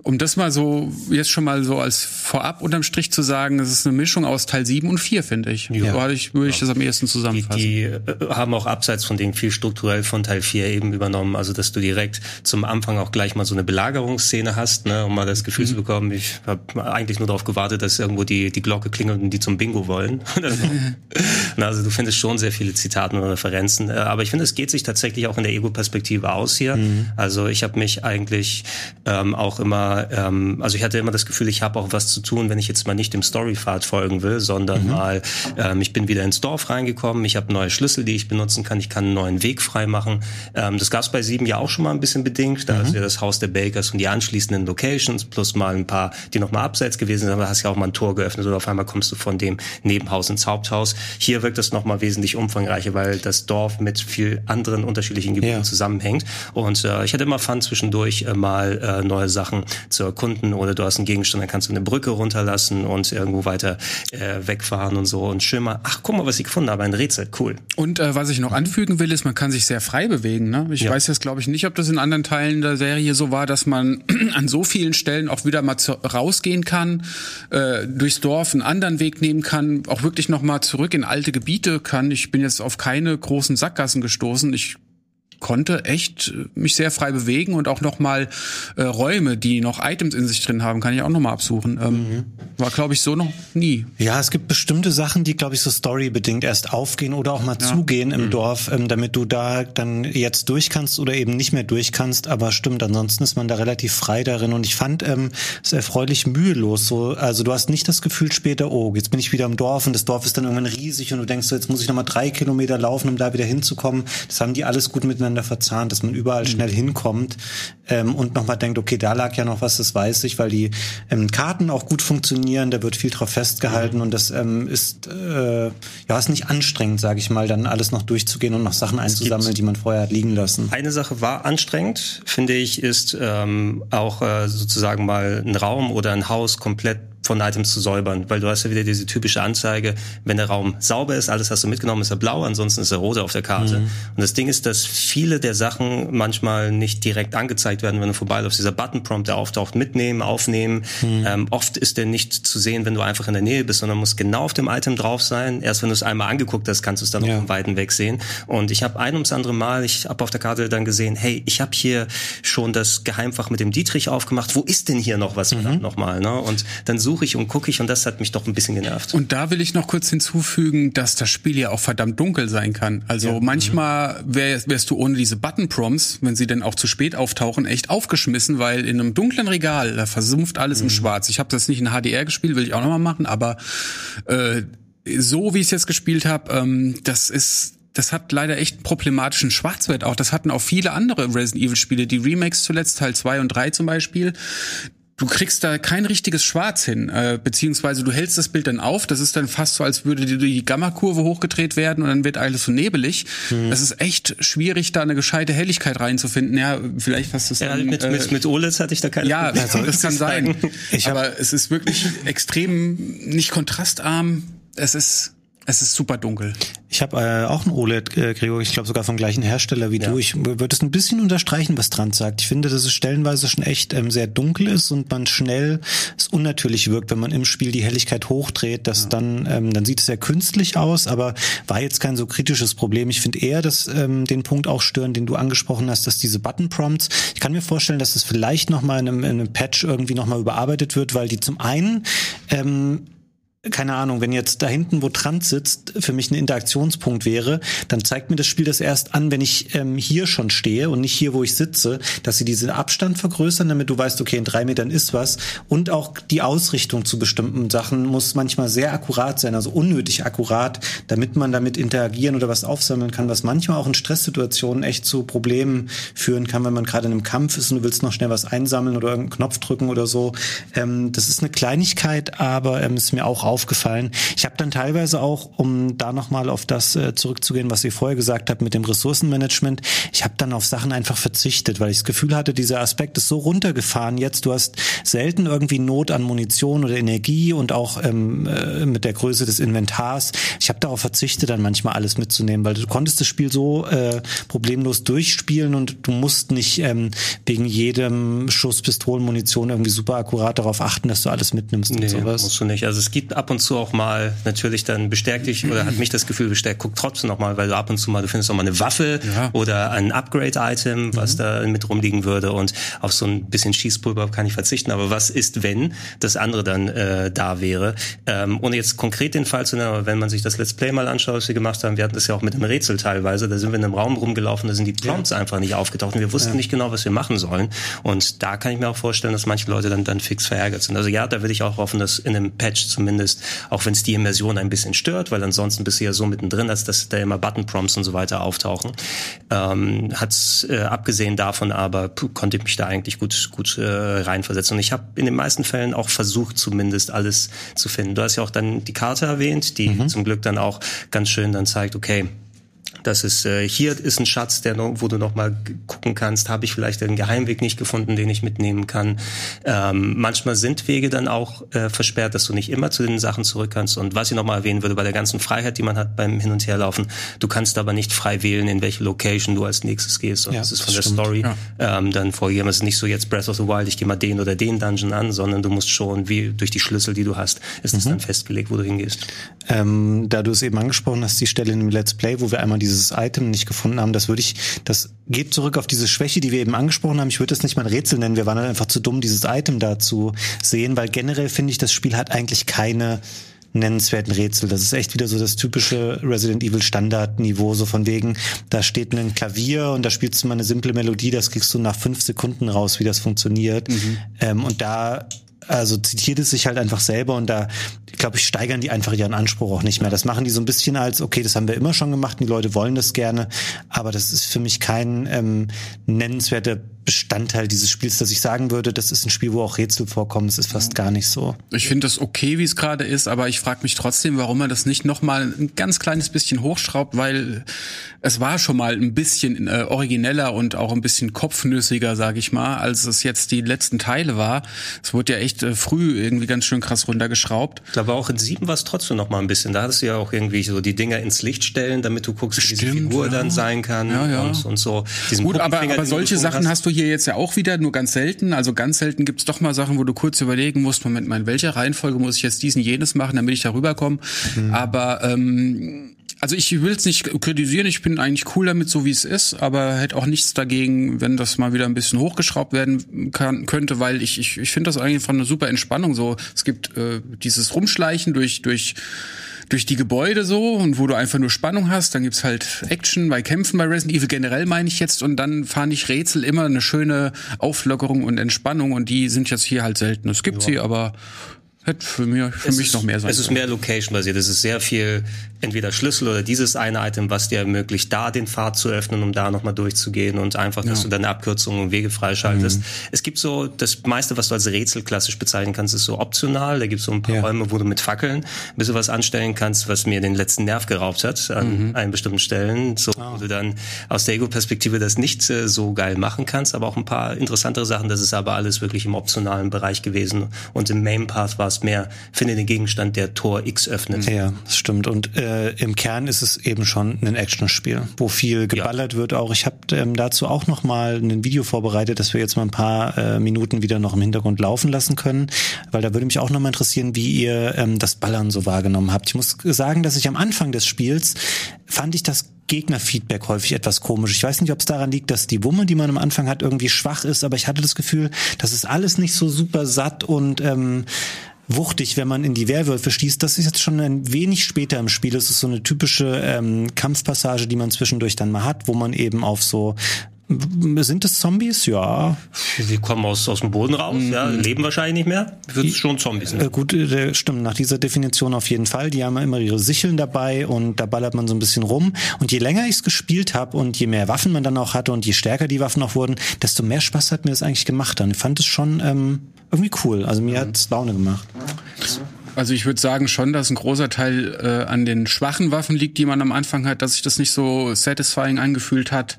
um das mal so, jetzt schon mal so als vorab unterm Strich zu sagen, es ist eine Mischung aus Teil 7 und 4, finde ich. So hatte ich, würde ich das am ehesten Die, zusammenfassen. die äh, haben auch abseits von dem viel strukturell von Teil 4 eben übernommen. Also dass du direkt zum Anfang auch gleich mal so eine Belagerungsszene hast, ne, um mal das Gefühl zu bekommen, ich habe eigentlich nur darauf gewartet, dass irgendwo die, die Glocke klingelt und die zum Bingo wollen. *laughs* Na, also du findest schon sehr viele Zitate und Referenzen. Äh, Aber ich finde, es geht sich tatsächlich auch in der Ego-Perspektive aus hier. Also ich habe mich eigentlich ähm, auch immer, ähm, also ich hatte immer das Gefühl, ich habe auch was zu tun, wenn ich jetzt mal nicht dem Storypfad folgen will, sondern mal, ähm, ich bin wieder ins Dorf reingekommen, ich habe neue Schlüssel, die ich benutzen kann, ich kann einen neuen Weg freimachen. Ähm, das gab es bei sieben ja auch schon mal ein bisschen bedingt. Da ist ja das Haus der Bakers und die anschließenden Locations plus mal ein paar, die noch mal abseits gewesen sind, aber hast ja auch mal ein Tor geöffnet oder auf einmal kommst du von dem Nebenhaus ins Haupthaus. Hier wirkt das noch mal wesentlich umfangreicher, weil das Dorf mit viel anderen unterschiedlichen Gebieten Ja. zusammenhängt. Und äh, ich hatte immer Fun zwischendurch äh, mal äh, neue Sachen zu erkunden oder du hast einen Gegenstand, dann kannst du eine Brücke runterlassen und irgendwo weiter äh, wegfahren und so und schön mal, ach guck mal, was ich gefunden habe, ein Rätsel, cool. Und äh, was ich noch anfügen will, ist, man kann sich sehr frei bewegen. Ne? Ich Ja. weiß jetzt, glaube ich, nicht, ob das in anderen Teilen der Serie so war, dass man *clears throat* an so vielen Stellen auch wieder mal zu, rausgehen kann, äh, durchs Dorf einen anderen Weg nehmen kann, auch wirklich noch mal zurück in alte Gebiete kann. Ich bin jetzt auf keine großen Sackgassen gestoßen. Ich konnte echt mich sehr frei bewegen und auch noch mal äh, Räume, die noch Items in sich drin haben, kann ich auch noch mal absuchen. Ähm, mhm. War glaube ich so noch nie. Ja, es gibt bestimmte Sachen, die glaube ich so storybedingt erst aufgehen oder auch mal ja. zugehen im mhm. Dorf, ähm, damit du da dann jetzt durch kannst oder eben nicht mehr durch kannst. Aber stimmt, ansonsten ist man da relativ frei darin und ich fand ähm, es erfreulich mühelos. So, also du hast nicht das Gefühl später, oh, jetzt bin ich wieder im Dorf und das Dorf ist dann irgendwann riesig und du denkst, so, jetzt muss ich noch mal drei Kilometer laufen, um da wieder hinzukommen. Das haben die alles gut miteinander miteinander verzahnt, dass man überall mhm. schnell hinkommt ähm, und nochmal denkt, okay, da lag ja noch was, das weiß ich, weil die ähm, Karten auch gut funktionieren, da wird viel drauf festgehalten mhm. und das ähm, ist äh, ja ist nicht anstrengend, sage ich mal, dann alles noch durchzugehen und noch Sachen einzusammeln, die man vorher hat liegen lassen. Eine Sache war anstrengend, finde ich, ist ähm, auch äh, sozusagen mal ein Raum oder ein Haus komplett von Items zu säubern, weil du hast ja wieder diese typische Anzeige, wenn der Raum sauber ist, alles hast du mitgenommen, ist er blau, ansonsten ist er rot auf der Karte. Mhm. Und das Ding ist, dass viele der Sachen manchmal nicht direkt angezeigt werden, wenn du vorbeiläufst. Dieser Button-Prompt, der auftaucht, mitnehmen, aufnehmen. Mhm. Ähm, oft ist der nicht zu sehen, wenn du einfach in der Nähe bist, sondern muss genau auf dem Item drauf sein. Erst wenn du es einmal angeguckt hast, kannst du es dann ja. auch von Weiten weg sehen. Und ich habe ein ums andere Mal, ich habe auf der Karte dann gesehen, hey, ich habe hier schon das Geheimfach mit dem Dietrich aufgemacht. Wo ist denn hier noch was mhm. nochmal? Ne? Und dann suche suche ich und gucke ich und das hat mich doch ein bisschen genervt. Und da will ich noch kurz hinzufügen, dass das Spiel ja auch verdammt dunkel sein kann. Also ja. manchmal wär, wärst du ohne diese Button-Prompts, wenn sie denn auch zu spät auftauchen, echt aufgeschmissen, weil in einem dunklen Regal, da versumpft alles mhm. im Schwarz. Ich habe das nicht in HDR gespielt, will ich auch nochmal machen, aber äh, so wie ich es jetzt gespielt habe, ähm, das ist das hat leider echt einen problematischen Schwarzwert auch. Das hatten auch viele andere Resident Evil Spiele, die Remakes zuletzt, Teil 2 und 3 zum Beispiel du kriegst da kein richtiges Schwarz hin, äh, beziehungsweise du hältst das Bild dann auf, das ist dann fast so, als würde die, die Gamma-Kurve hochgedreht werden und dann wird alles so nebelig. Mhm. Das ist echt schwierig, da eine gescheite Helligkeit reinzufinden. Ja, vielleicht hast du es ja, mit, äh, mit, mit OLED hatte ich da keine Ja, also, das kann sein. Ich Aber es ist wirklich extrem nicht kontrastarm. Es ist es ist super dunkel. Ich habe äh, auch ein OLED, äh, Gregor, ich glaube sogar vom gleichen Hersteller wie ja. du. Ich würde es ein bisschen unterstreichen, was dran sagt. Ich finde, dass es stellenweise schon echt ähm, sehr dunkel ist und man schnell es unnatürlich wirkt, wenn man im Spiel die Helligkeit hochdreht. Dass ja. dann ähm, dann sieht es sehr künstlich aus, aber war jetzt kein so kritisches Problem. Ich finde eher, dass ähm, den Punkt auch stören, den du angesprochen hast, dass diese Button Prompts. Ich kann mir vorstellen, dass es vielleicht noch mal in einem, in einem Patch irgendwie noch mal überarbeitet wird, weil die zum einen ähm, keine Ahnung, wenn jetzt da hinten, wo Trans sitzt, für mich ein Interaktionspunkt wäre, dann zeigt mir das Spiel das erst an, wenn ich ähm, hier schon stehe und nicht hier, wo ich sitze, dass sie diesen Abstand vergrößern, damit du weißt, okay, in drei Metern ist was. Und auch die Ausrichtung zu bestimmten Sachen muss manchmal sehr akkurat sein, also unnötig akkurat, damit man damit interagieren oder was aufsammeln kann, was manchmal auch in Stresssituationen echt zu Problemen führen kann, wenn man gerade in einem Kampf ist und du willst noch schnell was einsammeln oder irgendeinen Knopf drücken oder so. Ähm, das ist eine Kleinigkeit, aber ähm, ist mir auch aufgefallen. Ich habe dann teilweise auch, um da nochmal auf das äh, zurückzugehen, was ihr vorher gesagt habt mit dem Ressourcenmanagement, ich habe dann auf Sachen einfach verzichtet, weil ich das Gefühl hatte, dieser Aspekt ist so runtergefahren jetzt. Du hast selten irgendwie Not an Munition oder Energie und auch ähm, äh, mit der Größe des Inventars. Ich habe darauf verzichtet, dann manchmal alles mitzunehmen, weil du konntest das Spiel so äh, problemlos durchspielen und du musst nicht ähm, wegen jedem Schuss Pistolenmunition irgendwie super akkurat darauf achten, dass du alles mitnimmst nee, und sowas. musst du nicht. Also es gibt ab ab und zu auch mal natürlich dann bestärkt dich oder hat mich das Gefühl bestärkt, guck trotzdem noch mal, weil du ab und zu mal, du findest noch mal eine Waffe ja. oder ein Upgrade-Item, was mhm. da mit rumliegen würde und auf so ein bisschen Schießpulver kann ich verzichten. Aber was ist, wenn das andere dann äh, da wäre? Ähm, ohne jetzt konkret den Fall zu nennen, aber wenn man sich das Let's Play mal anschaut, was wir gemacht haben, wir hatten das ja auch mit einem Rätsel teilweise, da sind wir in einem Raum rumgelaufen, da sind die Prompts ja. einfach nicht aufgetaucht und wir wussten ja. nicht genau, was wir machen sollen. Und da kann ich mir auch vorstellen, dass manche Leute dann, dann fix verärgert sind. Also ja, da würde ich auch hoffen, dass in einem Patch zumindest ist, auch wenn es die Immersion ein bisschen stört, weil ansonsten bist du ja so mittendrin, als dass da immer Button-Prompts und so weiter auftauchen. Ähm, hat's äh, abgesehen davon aber konnte ich mich da eigentlich gut gut äh, reinversetzen. Und ich habe in den meisten Fällen auch versucht, zumindest alles zu finden. Du hast ja auch dann die Karte erwähnt, die mhm. zum Glück dann auch ganz schön dann zeigt, okay, das ist äh, hier ist ein Schatz, der noch, wo du noch mal gucken kannst, habe ich vielleicht einen Geheimweg nicht gefunden, den ich mitnehmen kann. Ähm, manchmal sind Wege dann auch äh, versperrt, dass du nicht immer zu den Sachen zurück kannst. Und was ich noch mal erwähnen würde, bei der ganzen Freiheit, die man hat beim Hin- und Herlaufen, du kannst aber nicht frei wählen, in welche Location du als nächstes gehst. Und ja, das ist von das der stimmt. Story ja. ähm, dann vorgegeben. Es ist nicht so jetzt Breath of the Wild, ich gehe mal den oder den Dungeon an, sondern du musst schon, wie durch die Schlüssel, die du hast, ist es mhm. dann festgelegt, wo du hingehst. Ähm, da du es eben angesprochen hast, die Stelle in dem Let's Play, wo wir einmal diese dieses Item nicht gefunden haben. Das würde ich, das geht zurück auf diese Schwäche, die wir eben angesprochen haben. Ich würde das nicht mal ein Rätsel nennen. Wir waren halt einfach zu dumm, dieses Item da zu sehen, weil generell finde ich, das Spiel hat eigentlich keine nennenswerten Rätsel. Das ist echt wieder so das typische Resident Evil Standardniveau, so von wegen, da steht ein Klavier und da spielst du mal eine simple Melodie, das kriegst du nach fünf Sekunden raus, wie das funktioniert. Mhm. Ähm, und da also zitiert es sich halt einfach selber und da, glaube ich, steigern die einfach ihren Anspruch auch nicht mehr. Das machen die so ein bisschen als, okay, das haben wir immer schon gemacht, die Leute wollen das gerne, aber das ist für mich kein ähm, nennenswerter Bestandteil dieses Spiels, dass ich sagen würde, das ist ein Spiel, wo auch Rätsel vorkommen. Es ist fast gar nicht so. Ich finde das okay, wie es gerade ist, aber ich frage mich trotzdem, warum man das nicht noch mal ein ganz kleines bisschen hochschraubt, weil es war schon mal ein bisschen äh, origineller und auch ein bisschen kopfnüssiger, sage ich mal, als es jetzt die letzten Teile war. Es wurde ja echt äh, früh irgendwie ganz schön krass runtergeschraubt. Ich glaube auch in sieben war es trotzdem noch mal ein bisschen. Da hattest du ja auch irgendwie so die Dinger ins Licht stellen, damit du guckst, wie diese Figur ja. dann sein kann ja, ja. Und, und so. Diesen Gut, aber, aber solche Sachen hast. hast du hier jetzt ja auch wieder, nur ganz selten. Also ganz selten gibt's doch mal Sachen, wo du kurz überlegen musst, Moment mal, in welcher Reihenfolge muss ich jetzt diesen jenes machen, damit ich da rüberkomme. Mhm. Aber ähm, also ich will es nicht kritisieren, ich bin eigentlich cool damit, so wie es ist, aber hätte auch nichts dagegen, wenn das mal wieder ein bisschen hochgeschraubt werden kann, könnte, weil ich, ich, ich finde das eigentlich von einer super Entspannung so. Es gibt äh, dieses Rumschleichen durch, durch durch die Gebäude so und wo du einfach nur Spannung hast. Dann gibt's halt Action bei Kämpfen bei Resident Evil generell meine ich jetzt und dann fand ich Rätsel immer eine schöne Auflockerung und Entspannung und die sind jetzt hier halt selten. Es gibt ja. sie, aber hätte für mich, für mich ist, noch mehr sein. Es ist mehr Location-basiert. Es ist sehr viel entweder Schlüssel oder dieses eine Item, was dir ermöglicht, da den Pfad zu öffnen, um da nochmal durchzugehen und einfach, dass ja. du deine Abkürzungen und Wege freischaltest. Mhm. Es gibt so, das meiste, was du als Rätsel klassisch bezeichnen kannst, ist so optional. Da gibt es so ein paar ja. Räume, wo du mit Fackeln ein bisschen was anstellen kannst, was mir den letzten Nerv geraubt hat an mhm. einen bestimmten Stellen. So, oh. wo du dann aus der Ego-Perspektive das nicht äh, so geil machen kannst, aber auch ein paar interessantere Sachen. Das ist aber alles wirklich im optionalen Bereich gewesen. Und im Main Path war es mehr, finde den Gegenstand, der Tor X öffnet. Ja, das stimmt. Und äh, im Kern ist es eben schon ein Actionspiel, wo viel geballert ja. wird. Auch ich habe ähm, dazu auch noch mal ein Video vorbereitet, dass wir jetzt mal ein paar äh, Minuten wieder noch im Hintergrund laufen lassen können, weil da würde mich auch noch mal interessieren, wie ihr ähm, das Ballern so wahrgenommen habt. Ich muss sagen, dass ich am Anfang des Spiels fand ich das Gegnerfeedback häufig etwas komisch. Ich weiß nicht, ob es daran liegt, dass die Wumme, die man am Anfang hat, irgendwie schwach ist, aber ich hatte das Gefühl, das ist alles nicht so super satt und ähm, wuchtig, wenn man in die Werwölfe stießt. Das ist jetzt schon ein wenig später im Spiel. Das ist so eine typische ähm, Kampfpassage, die man zwischendurch dann mal hat, wo man eben auf so sind es Zombies? Ja. Sie kommen aus, aus dem Boden raus, mhm. ja, leben wahrscheinlich nicht mehr. Wird es schon Zombies. Ne? Äh, gut, äh, stimmt. Nach dieser Definition auf jeden Fall. Die haben immer ihre Sicheln dabei und da ballert man so ein bisschen rum. Und je länger ich es gespielt habe und je mehr Waffen man dann auch hatte und je stärker die Waffen auch wurden, desto mehr Spaß hat mir das eigentlich gemacht. Dann ich fand es schon ähm, irgendwie cool. Also mir mhm. hat es Laune gemacht. Also ich würde sagen schon, dass ein großer Teil äh, an den schwachen Waffen liegt, die man am Anfang hat, dass sich das nicht so satisfying angefühlt hat.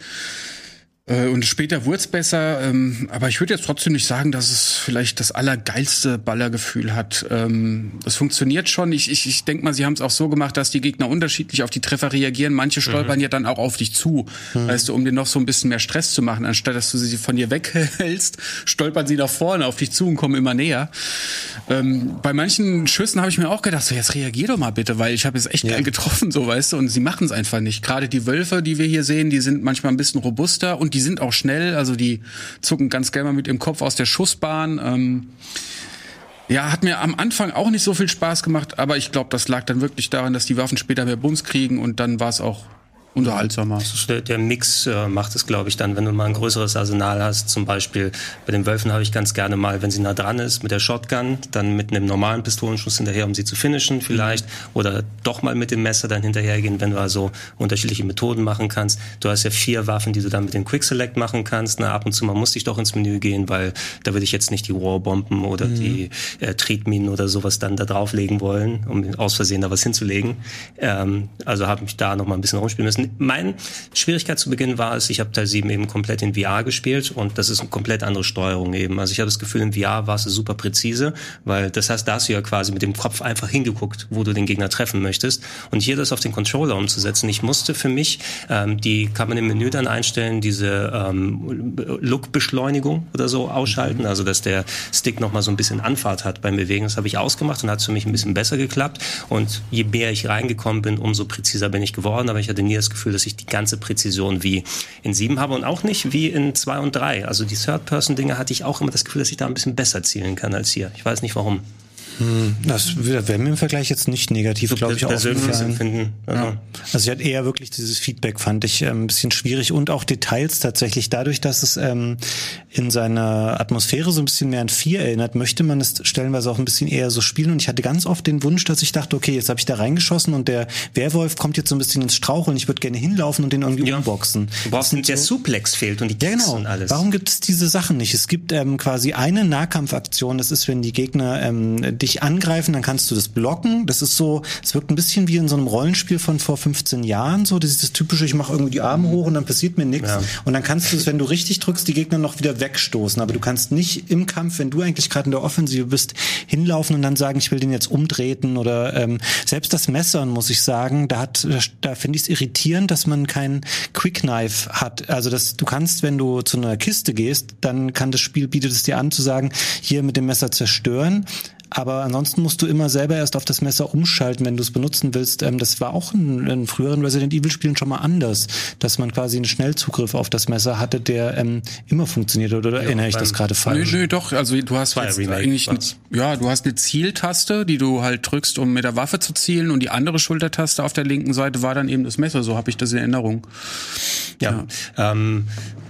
Äh, und später wurde es besser, ähm, aber ich würde jetzt trotzdem nicht sagen, dass es vielleicht das allergeilste Ballergefühl hat. Ähm, das funktioniert schon. Ich, ich, ich denke mal, sie haben es auch so gemacht, dass die Gegner unterschiedlich auf die Treffer reagieren. Manche stolpern mhm. ja dann auch auf dich zu, mhm. weißt du, um dir noch so ein bisschen mehr Stress zu machen. Anstatt dass du sie von dir weghältst, stolpern sie nach vorne auf dich zu und kommen immer näher. Ähm, bei manchen Schüssen habe ich mir auch gedacht, so jetzt reagier doch mal bitte, weil ich habe jetzt echt ja. geil getroffen, so weißt du, und sie machen es einfach nicht. Gerade die Wölfe, die wir hier sehen, die sind manchmal ein bisschen robuster und die sind auch schnell, also die zucken ganz gerne mal mit dem Kopf aus der Schussbahn. Ähm, ja, hat mir am Anfang auch nicht so viel Spaß gemacht, aber ich glaube, das lag dann wirklich daran, dass die Waffen später mehr Bums kriegen und dann war es auch unterhaltsamer. Der, der Mix äh, macht es, glaube ich, dann, wenn du mal ein größeres Arsenal hast. Zum Beispiel bei den Wölfen habe ich ganz gerne mal, wenn sie nah dran ist, mit der Shotgun, dann mit einem normalen Pistolenschuss hinterher, um sie zu finishen vielleicht. Mhm. Oder doch mal mit dem Messer dann hinterhergehen, wenn du also unterschiedliche Methoden machen kannst. Du hast ja vier Waffen, die du dann mit dem Quick Select machen kannst. Na, ab und zu mal musste ich doch ins Menü gehen, weil da würde ich jetzt nicht die Warbomben oder mhm. die äh, Tretminen oder sowas dann da drauflegen wollen, um aus Versehen da was hinzulegen. Ähm, also habe ich da noch mal ein bisschen rumspielen müssen mein Schwierigkeit zu Beginn war es, ich habe Teil 7 eben komplett in VR gespielt und das ist eine komplett andere Steuerung eben. Also ich habe das Gefühl, in VR war es super präzise, weil das heißt, da hast du ja quasi mit dem Kopf einfach hingeguckt, wo du den Gegner treffen möchtest. Und hier das auf den Controller umzusetzen, ich musste für mich, ähm, die kann man im Menü dann einstellen, diese ähm, Look-Beschleunigung oder so ausschalten, mhm. also dass der Stick nochmal so ein bisschen Anfahrt hat beim Bewegen. Das habe ich ausgemacht und hat für mich ein bisschen besser geklappt. Und je mehr ich reingekommen bin, umso präziser bin ich geworden. Aber ich hatte nie das Gefühl, Gefühl, dass ich die ganze Präzision wie in 7 habe und auch nicht wie in 2 und 3. Also die Third-Person-Dinge hatte ich auch immer das Gefühl, dass ich da ein bisschen besser zielen kann als hier. Ich weiß nicht warum. Hm, das wäre mir im Vergleich jetzt nicht negativ, glaube ich, Empfinden. Also. Ja. also ich hatte eher wirklich dieses Feedback, fand ich ähm, ein bisschen schwierig und auch Details tatsächlich. Dadurch, dass es ähm, in seiner Atmosphäre so ein bisschen mehr an vier erinnert, möchte man es stellenweise auch ein bisschen eher so spielen. Und ich hatte ganz oft den Wunsch, dass ich dachte, okay, jetzt habe ich da reingeschossen und der Werwolf kommt jetzt so ein bisschen ins Straucheln. Ich würde gerne hinlaufen und den irgendwie ja. umboxen. Du brauchst der so Suplex fehlt und die Kicks ja, genau. und alles. Warum gibt es diese Sachen nicht? Es gibt ähm, quasi eine Nahkampfaktion. Das ist, wenn die Gegner ähm, dich angreifen, dann kannst du das blocken. Das ist so, es wirkt ein bisschen wie in so einem Rollenspiel von vor 15 Jahren, so das ist das typische, ich mache irgendwie die Arme hoch und dann passiert mir nichts. Ja. Und dann kannst du es, wenn du richtig drückst, die Gegner noch wieder wegstoßen. Aber du kannst nicht im Kampf, wenn du eigentlich gerade in der Offensive bist, hinlaufen und dann sagen, ich will den jetzt umtreten oder ähm, selbst das Messern, muss ich sagen, da hat, da, da finde ich es irritierend, dass man kein Quick Knife hat. Also dass du kannst, wenn du zu einer Kiste gehst, dann kann das Spiel bietet es dir an zu sagen, hier mit dem Messer zerstören. Aber ansonsten musst du immer selber erst auf das Messer umschalten, wenn du es benutzen willst. Ähm, das war auch in, in früheren Resident Evil Spielen schon mal anders, dass man quasi einen Schnellzugriff auf das Messer hatte, der ähm, immer funktioniert. Oder ja, erinnere ich das gerade falsch? Nö, nö, doch. Also du hast jetzt eigentlich, ein, ja, du hast eine Zieltaste, die du halt drückst, um mit der Waffe zu zielen, und die andere Schultertaste auf der linken Seite war dann eben das Messer. So habe ich das in Erinnerung. Ja. ja. Ähm,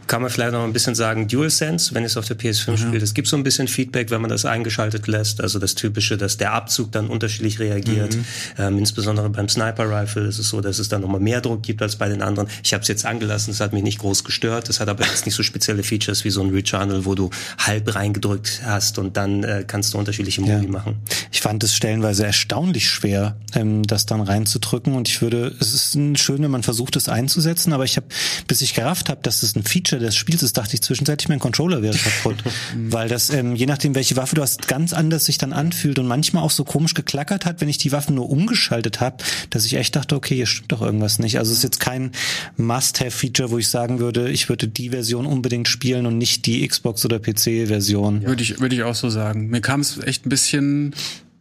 kann man vielleicht noch ein bisschen sagen, DualSense, wenn es auf der PS5 mhm. spielt. Es gibt so ein bisschen Feedback, wenn man das eingeschaltet lässt. Also das typische, dass der Abzug dann unterschiedlich reagiert. Mhm. Ähm, insbesondere beim Sniper Rifle ist es so, dass es dann nochmal mehr Druck gibt als bei den anderen. Ich habe es jetzt angelassen, es hat mich nicht groß gestört. Es hat aber jetzt nicht so spezielle Features wie so ein Returnal, wo du halb reingedrückt hast und dann äh, kannst du unterschiedliche Modi ja. machen. Ich fand es stellenweise erstaunlich schwer, ähm, das dann reinzudrücken. Und ich würde, es ist schön, wenn man versucht, es einzusetzen, aber ich habe, bis ich gerafft habe, dass es ein Feature Feature des Spiels ist, dachte ich zwischenzeitlich, mein Controller wäre kaputt. *laughs* Weil das, ähm, je nachdem, welche Waffe du hast, ganz anders sich dann anfühlt und manchmal auch so komisch geklackert hat, wenn ich die Waffen nur umgeschaltet habe, dass ich echt dachte, okay, hier stimmt doch irgendwas nicht. Also es ist jetzt kein Must-Have-Feature, wo ich sagen würde, ich würde die Version unbedingt spielen und nicht die Xbox- oder PC-Version. Würde ich, würde ich auch so sagen. Mir kam es echt ein bisschen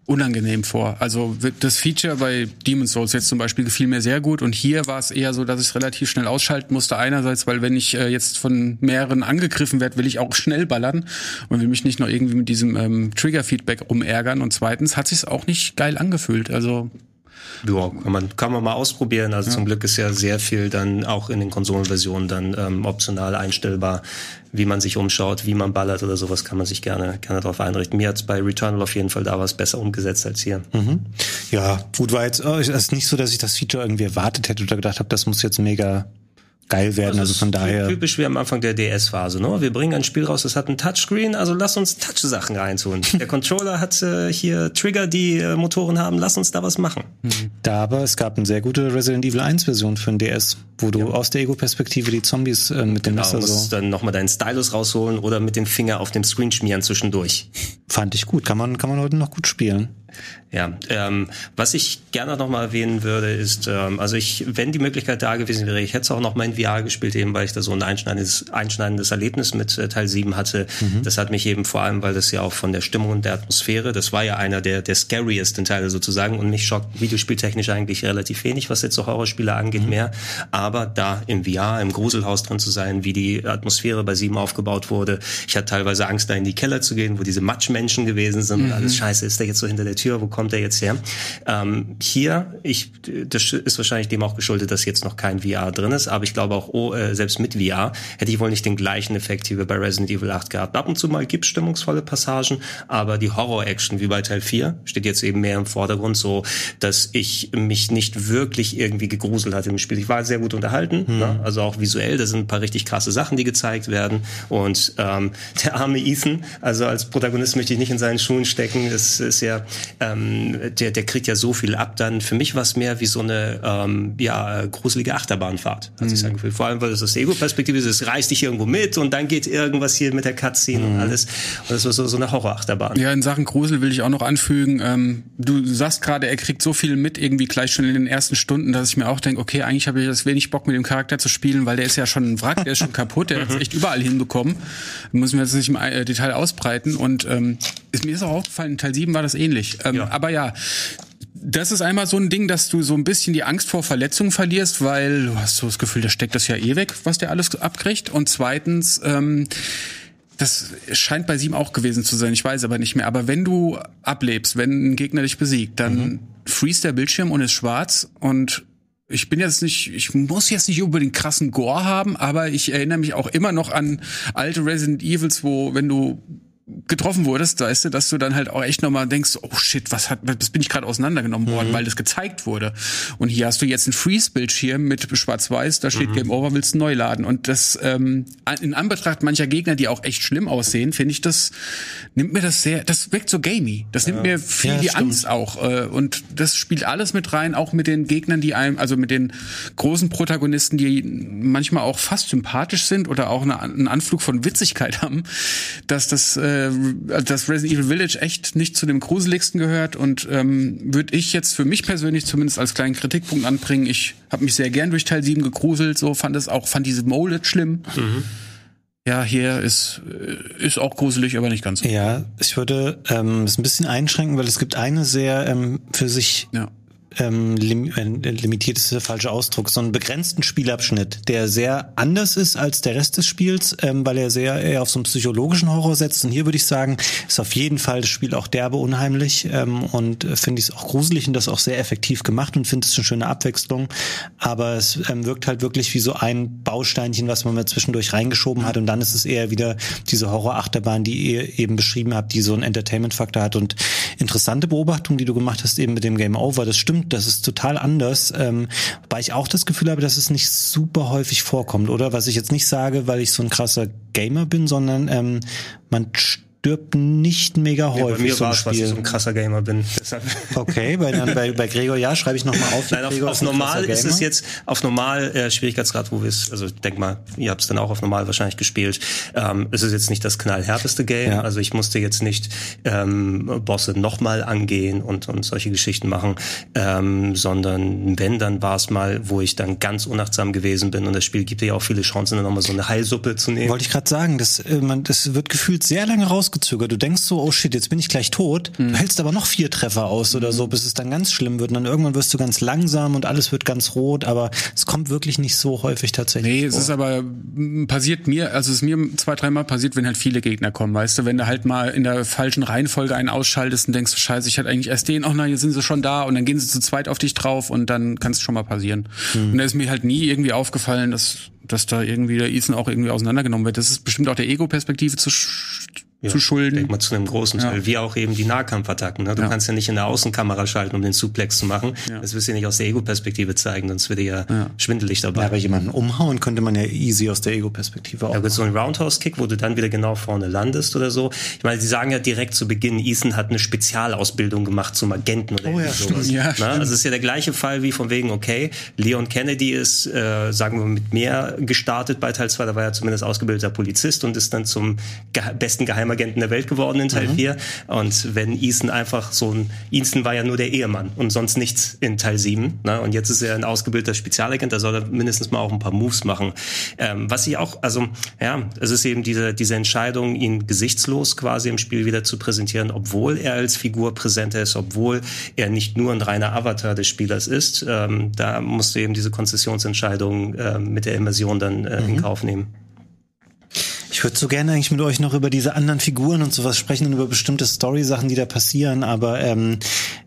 unangenehm vor. Also das Feature bei Demon's Souls jetzt zum Beispiel gefiel mir sehr gut und hier war es eher so, dass ich es relativ schnell ausschalten musste. Einerseits, weil wenn ich äh, jetzt von mehreren angegriffen werde, will ich auch schnell ballern und will mich nicht noch irgendwie mit diesem ähm, Trigger-Feedback rumärgern. Und zweitens hat sich auch nicht geil angefühlt. Also ja, kann man, kann man mal ausprobieren. Also ja. zum Glück ist ja sehr viel dann auch in den Konsolenversionen dann ähm, optional einstellbar, wie man sich umschaut, wie man ballert oder sowas, kann man sich gerne, gerne darauf einrichten. Mir hat's bei Returnal auf jeden Fall da was besser umgesetzt als hier. Mhm. Ja, gut, war jetzt, oh, es ist nicht so, dass ich das Feature irgendwie erwartet hätte oder gedacht habe, das muss jetzt mega geil werden. Also von daher. Typisch wie am Anfang der DS-Phase, ne? Wir bringen ein Spiel raus, das hat ein Touchscreen, also lass uns Touch-Sachen reintun. *laughs* der Controller hat äh, hier Trigger, die äh, Motoren haben, lass uns da was machen. Da aber, es gab eine sehr gute Resident Evil 1 Version für den DS, wo du ja. aus der Ego-Perspektive die Zombies äh, mit dem genau, Messer so. dann nochmal deinen Stylus rausholen oder mit dem Finger auf dem Screen schmieren zwischendurch. Fand ich gut. Kann man, kann man heute noch gut spielen. Ja, ähm, was ich gerne noch mal erwähnen würde, ist, ähm, also ich, wenn die Möglichkeit da gewesen wäre, ich hätte es auch noch mal in VR gespielt, eben weil ich da so ein einschneidendes, einschneidendes Erlebnis mit äh, Teil 7 hatte. Mhm. Das hat mich eben vor allem, weil das ja auch von der Stimmung und der Atmosphäre, das war ja einer der, der scariesten Teile sozusagen und mich schockt videospieltechnisch eigentlich relativ wenig, was jetzt so Horrorspiele angeht, mhm. mehr. Aber da im VR, im Gruselhaus drin zu sein, wie die Atmosphäre bei 7 aufgebaut wurde, ich hatte teilweise Angst, da in die Keller zu gehen, wo diese Matschmenschen gewesen sind mhm. und alles scheiße, ist der jetzt so hinter der Tür, wo kommt der jetzt her? Ähm, hier, ich, das ist wahrscheinlich dem auch geschuldet, dass jetzt noch kein VR drin ist, aber ich glaube auch, oh, äh, selbst mit VR hätte ich wohl nicht den gleichen Effekt wie bei Resident Evil 8 gehabt. Ab und zu mal gibt stimmungsvolle Passagen, aber die Horror-Action wie bei Teil 4 steht jetzt eben mehr im Vordergrund, so dass ich mich nicht wirklich irgendwie gegruselt hatte im Spiel. Ich war sehr gut unterhalten, mhm. ne? also auch visuell, da sind ein paar richtig krasse Sachen, die gezeigt werden und ähm, *laughs* der arme Ethan, also als Protagonist möchte ich nicht in seinen Schuhen stecken, das ist ja ähm, der, der kriegt ja so viel ab. Dann für mich war es mehr wie so eine ähm, ja, gruselige Achterbahnfahrt, hat mhm. sich angefühlt. Vor allem, weil es das Ego-Perspektive ist, es reißt dich irgendwo mit und dann geht irgendwas hier mit der Cutscene mhm. und alles. Und das war so, so eine Horrorachterbahn. Ja, in Sachen Grusel will ich auch noch anfügen, ähm, du sagst gerade, er kriegt so viel mit, irgendwie gleich schon in den ersten Stunden, dass ich mir auch denke, okay, eigentlich habe ich jetzt wenig Bock mit dem Charakter zu spielen, weil der ist ja schon ein Wrack, der ist schon *laughs* kaputt, der hat es echt überall hinbekommen. Müssen wir jetzt nicht im äh, Detail ausbreiten. Und ähm, ist mir ist auch aufgefallen, in Teil 7 war das ähnlich. Ähm, ja. Aber ja, das ist einmal so ein Ding, dass du so ein bisschen die Angst vor Verletzungen verlierst, weil du hast so das Gefühl, da steckt das ja eh weg, was der alles abkriegt. Und zweitens, ähm, das scheint bei sieben auch gewesen zu sein, ich weiß aber nicht mehr. Aber wenn du ablebst, wenn ein Gegner dich besiegt, dann mhm. freest der Bildschirm und ist schwarz und ich bin jetzt nicht, ich muss jetzt nicht unbedingt krassen Gore haben, aber ich erinnere mich auch immer noch an alte Resident Evils, wo wenn du getroffen wurdest, weißt du, dass du dann halt auch echt nochmal denkst, oh shit, was hat, was bin ich gerade auseinandergenommen worden, mhm. weil das gezeigt wurde. Und hier hast du jetzt einen Freeze-Bildschirm mit Schwarz-Weiß, da steht mhm. Game Over, willst du neu laden. Und das, ähm, in Anbetracht mancher Gegner, die auch echt schlimm aussehen, finde ich, das nimmt mir das sehr, das wirkt so gamey. Das nimmt ja. mir viel ja, die stimmt. Angst auch. Äh, und das spielt alles mit rein, auch mit den Gegnern, die einem, also mit den großen Protagonisten, die manchmal auch fast sympathisch sind oder auch eine, einen Anflug von Witzigkeit haben, dass das äh, äh, dass Resident Evil Village echt nicht zu dem gruseligsten gehört und ähm, würde ich jetzt für mich persönlich zumindest als kleinen Kritikpunkt anbringen. Ich habe mich sehr gern durch Teil 7 gegruselt, so fand es auch, fand diese Molded schlimm. Mhm. Ja, hier ist, äh, ist auch gruselig, aber nicht ganz so. Ja, ich würde ähm, es ein bisschen einschränken, weil es gibt eine sehr ähm, für sich ja ähm, lim äh, limitiert ist der falsche Ausdruck, so einen begrenzten Spielabschnitt, der sehr anders ist als der Rest des Spiels, ähm, weil er sehr eher auf so einen psychologischen Horror setzt. Und hier würde ich sagen, ist auf jeden Fall das Spiel auch derbe unheimlich ähm, und äh, finde ich es auch gruselig und das auch sehr effektiv gemacht und finde es eine schöne Abwechslung. Aber es ähm, wirkt halt wirklich wie so ein Bausteinchen, was man mal zwischendurch reingeschoben hat und dann ist es eher wieder diese Horrorachterbahn, die ihr eben beschrieben habt, die so einen Entertainment-Faktor hat und interessante Beobachtung, die du gemacht hast eben mit dem Game Over, das stimmt das ist total anders. Ähm, wobei ich auch das Gefühl habe, dass es nicht super häufig vorkommt, oder? Was ich jetzt nicht sage, weil ich so ein krasser Gamer bin, sondern ähm, man stirbt nicht mega häufig. Ja, bei mir war es, was ich so ein krasser Gamer bin. *laughs* okay, bei, dann, bei, bei Gregor, ja, schreibe ich nochmal auf. Nein, auf, auf normal ist es jetzt, auf normal äh, Schwierigkeitsgrad, wo wir es, also ich denk mal, ihr habt es dann auch auf normal wahrscheinlich gespielt. Ähm, es ist jetzt nicht das knallhärteste Game, ja. also ich musste jetzt nicht ähm, Bosse nochmal angehen und, und solche Geschichten machen, ähm, sondern wenn, dann war es mal, wo ich dann ganz unachtsam gewesen bin und das Spiel gibt dir ja auch viele Chancen, dann nochmal so eine Heilsuppe zu nehmen. Wollte ich gerade sagen, das, äh, man, das wird gefühlt sehr lange raus rausgezögert. Du denkst so, oh shit, jetzt bin ich gleich tot. Mhm. Du hältst aber noch vier Treffer aus oder so, bis es dann ganz schlimm wird. Und dann irgendwann wirst du ganz langsam und alles wird ganz rot, aber es kommt wirklich nicht so häufig tatsächlich. Nee, vor. es ist aber passiert mir, also es ist mir zwei, dreimal passiert, wenn halt viele Gegner kommen, weißt du, wenn du halt mal in der falschen Reihenfolge einen ausschaltest und denkst, scheiße, ich hatte eigentlich erst den, oh nein, jetzt sind sie schon da und dann gehen sie zu zweit auf dich drauf und dann kann es schon mal passieren. Mhm. Und da ist mir halt nie irgendwie aufgefallen, dass dass da irgendwie der Ethan auch irgendwie auseinandergenommen wird. Das ist bestimmt auch der Ego-Perspektive zu ja, zu schulden. Denk mal zu einem großen Teil. Ja. Wie auch eben die Nahkampfattacken. Ne? Du ja. kannst ja nicht in der Außenkamera schalten, um den Suplex zu machen. Ja. Das wirst du ja nicht aus der Ego-Perspektive zeigen, sonst wird ja, ja schwindelig dabei. Ja, aber jemanden umhauen könnte man ja easy aus der Ego-Perspektive auch. Ja, so ein Roundhouse-Kick, wo du dann wieder genau vorne landest oder so. Ich meine, sie sagen ja direkt zu Beginn, Ethan hat eine Spezialausbildung gemacht zum Agenten oder oh, ja, sowas. Ja, ne? Also es ist ja der gleiche Fall wie von wegen, okay, Leon Kennedy ist, äh, sagen wir, mit mehr gestartet bei Teil 2, da war er zumindest ausgebildeter Polizist und ist dann zum ge besten Geheimer Geheimagenten der Welt geworden in Teil mhm. 4. Und wenn Ethan einfach so ein, Ethan war ja nur der Ehemann und sonst nichts in Teil 7. Ne? Und jetzt ist er ein ausgebildeter Spezialagent, da soll er mindestens mal auch ein paar Moves machen. Ähm, was ich auch, also ja, es ist eben diese, diese Entscheidung, ihn gesichtslos quasi im Spiel wieder zu präsentieren, obwohl er als Figur präsent ist, obwohl er nicht nur ein reiner Avatar des Spielers ist. Ähm, da musst du eben diese Konzessionsentscheidung äh, mit der Immersion dann äh, mhm. in Kauf nehmen. Ich würde so gerne eigentlich mit euch noch über diese anderen Figuren und sowas sprechen und über bestimmte Story-Sachen, die da passieren. Aber ähm,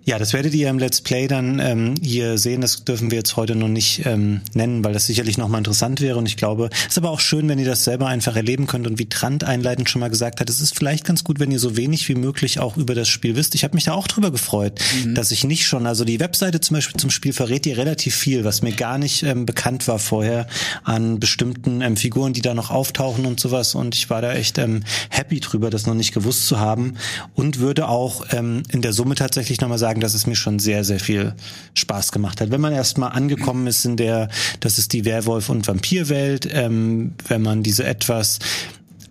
ja, das werdet ihr im Let's Play dann ähm, hier sehen. Das dürfen wir jetzt heute noch nicht ähm, nennen, weil das sicherlich nochmal interessant wäre. Und ich glaube, es ist aber auch schön, wenn ihr das selber einfach erleben könnt. Und wie Trant einleitend schon mal gesagt hat, es ist vielleicht ganz gut, wenn ihr so wenig wie möglich auch über das Spiel wisst. Ich habe mich da auch drüber gefreut, mhm. dass ich nicht schon, also die Webseite zum Beispiel zum Spiel verrät ihr relativ viel, was mir gar nicht ähm, bekannt war vorher an bestimmten ähm, Figuren, die da noch auftauchen und sowas und ich war da echt ähm, happy drüber, das noch nicht gewusst zu haben und würde auch ähm, in der Summe tatsächlich nochmal sagen, dass es mir schon sehr, sehr viel Spaß gemacht hat. Wenn man erstmal angekommen ist in der, das ist die Werwolf- und Vampirwelt, ähm, wenn man diese etwas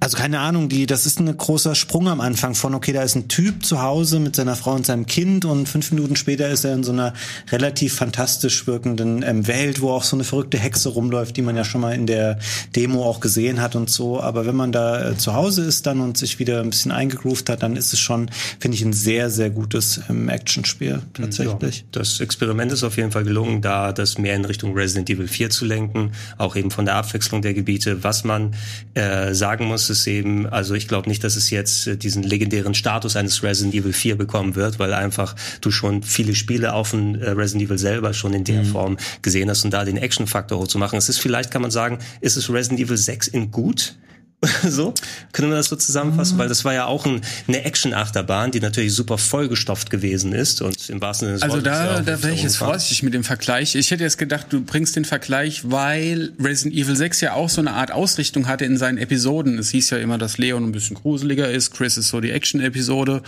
Also keine Ahnung, die, das ist ein großer Sprung am Anfang von, okay, da ist ein Typ zu Hause mit seiner Frau und seinem Kind und fünf Minuten später ist er in so einer relativ fantastisch wirkenden ähm, Welt, wo auch so eine verrückte Hexe rumläuft, die man ja schon mal in der Demo auch gesehen hat und so. Aber wenn man da äh, zu Hause ist dann und sich wieder ein bisschen eingegroovt hat, dann ist es schon, finde ich, ein sehr, sehr gutes ähm, Actionspiel tatsächlich. Ja, das Experiment ist auf jeden Fall gelungen, da das mehr in Richtung Resident Evil 4 zu lenken, auch eben von der Abwechslung der Gebiete. Was man äh, sagen muss, ist eben, also ich glaube nicht, dass es jetzt äh, diesen legendären Status eines Resident Evil 4 bekommen wird, weil einfach du schon viele Spiele auf dem äh, Resident Evil selber schon in der mhm. Form gesehen hast und da den Action-Faktor hochzumachen. Es ist vielleicht, kann man sagen, ist es Resident Evil 6 in gut? *laughs* so können wir das so zusammenfassen, mhm. weil das war ja auch ein, eine Action-Achterbahn, die natürlich super vollgestopft gewesen ist und im wahrsten Sinne des Also da, da wäre ich jetzt vorsichtig mit dem Vergleich. Ich hätte jetzt gedacht, du bringst den Vergleich, weil Resident Evil 6 ja auch so eine Art Ausrichtung hatte in seinen Episoden. Es hieß ja immer, dass Leon ein bisschen gruseliger ist, Chris ist so die Action-Episode.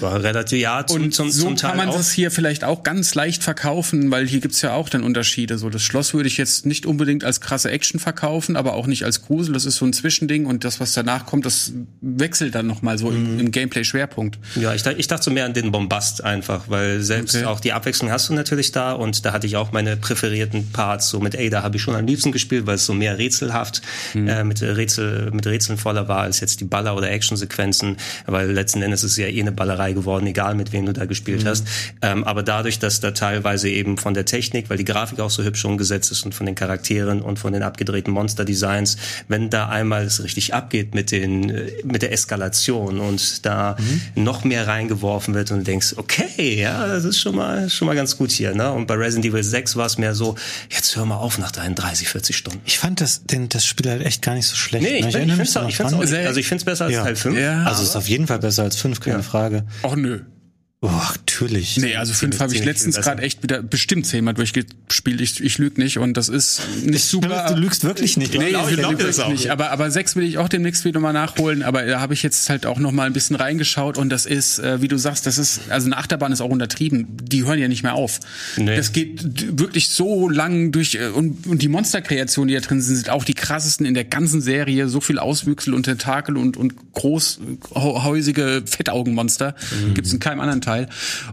War relativ ja zum, und zum, so zum Teil kann man auch. das hier vielleicht auch ganz leicht verkaufen, weil hier gibt's ja auch dann Unterschiede. So das Schloss würde ich jetzt nicht unbedingt als krasse Action verkaufen, aber auch nicht als Grusel. Das ist so ein Zwischending und das, was danach kommt, das wechselt dann nochmal so mhm. im, im Gameplay-Schwerpunkt. Ja, ich, ich dachte so mehr an den Bombast einfach, weil selbst okay. auch die Abwechslung hast du natürlich da und da hatte ich auch meine präferierten Parts. So mit Ada habe ich schon am liebsten gespielt, weil es so mehr rätselhaft mhm. äh, mit Rätsel mit Rätseln voller war als jetzt die Baller- oder Actionsequenzen, weil letzten Endes ist es ja eh eine Ballerei geworden, egal mit wem du da gespielt mhm. hast. Ähm, aber dadurch, dass da teilweise eben von der Technik, weil die Grafik auch so hübsch umgesetzt ist und von den Charakteren und von den abgedrehten Monster-Designs, wenn da einmal es richtig abgeht, abgeht mit den äh, mit der Eskalation und da mhm. noch mehr reingeworfen wird und du denkst, okay, ja, das ist schon mal schon mal ganz gut hier, ne? Und bei Resident Evil 6 war es mehr so, jetzt hör mal auf nach deinen 30, 40 Stunden. Ich fand das den das Spiel halt echt gar nicht so schlecht. Nee, ich, ne? ich, ich finde es auch, ich find's auch, also ich finde es besser als ja. Teil 5. Ja, also es ist auf jeden Fall besser als 5, keine ja. Frage. Ach nö. Oh, natürlich. Nee, also fünf habe ich letztens gerade echt wieder bestimmt zehnmal durchgespielt. Ich, ich lüge nicht und das ist nicht super. Du lügst wirklich nicht. Nee, ich, ich lüge wirklich nicht. Aber, aber sechs will ich auch demnächst wieder mal nachholen. Aber da habe ich jetzt halt auch noch mal ein bisschen reingeschaut und das ist, äh, wie du sagst, das ist, also eine Achterbahn ist auch untertrieben. Die hören ja nicht mehr auf. Nee. Das geht wirklich so lang durch äh, und, und die Monsterkreationen, die da drin sind, sind auch die krassesten in der ganzen Serie. So viel Auswüchsel und Tentakel und, und großhäusige Fettaugenmonster mhm. gibt's in keinem anderen Teil.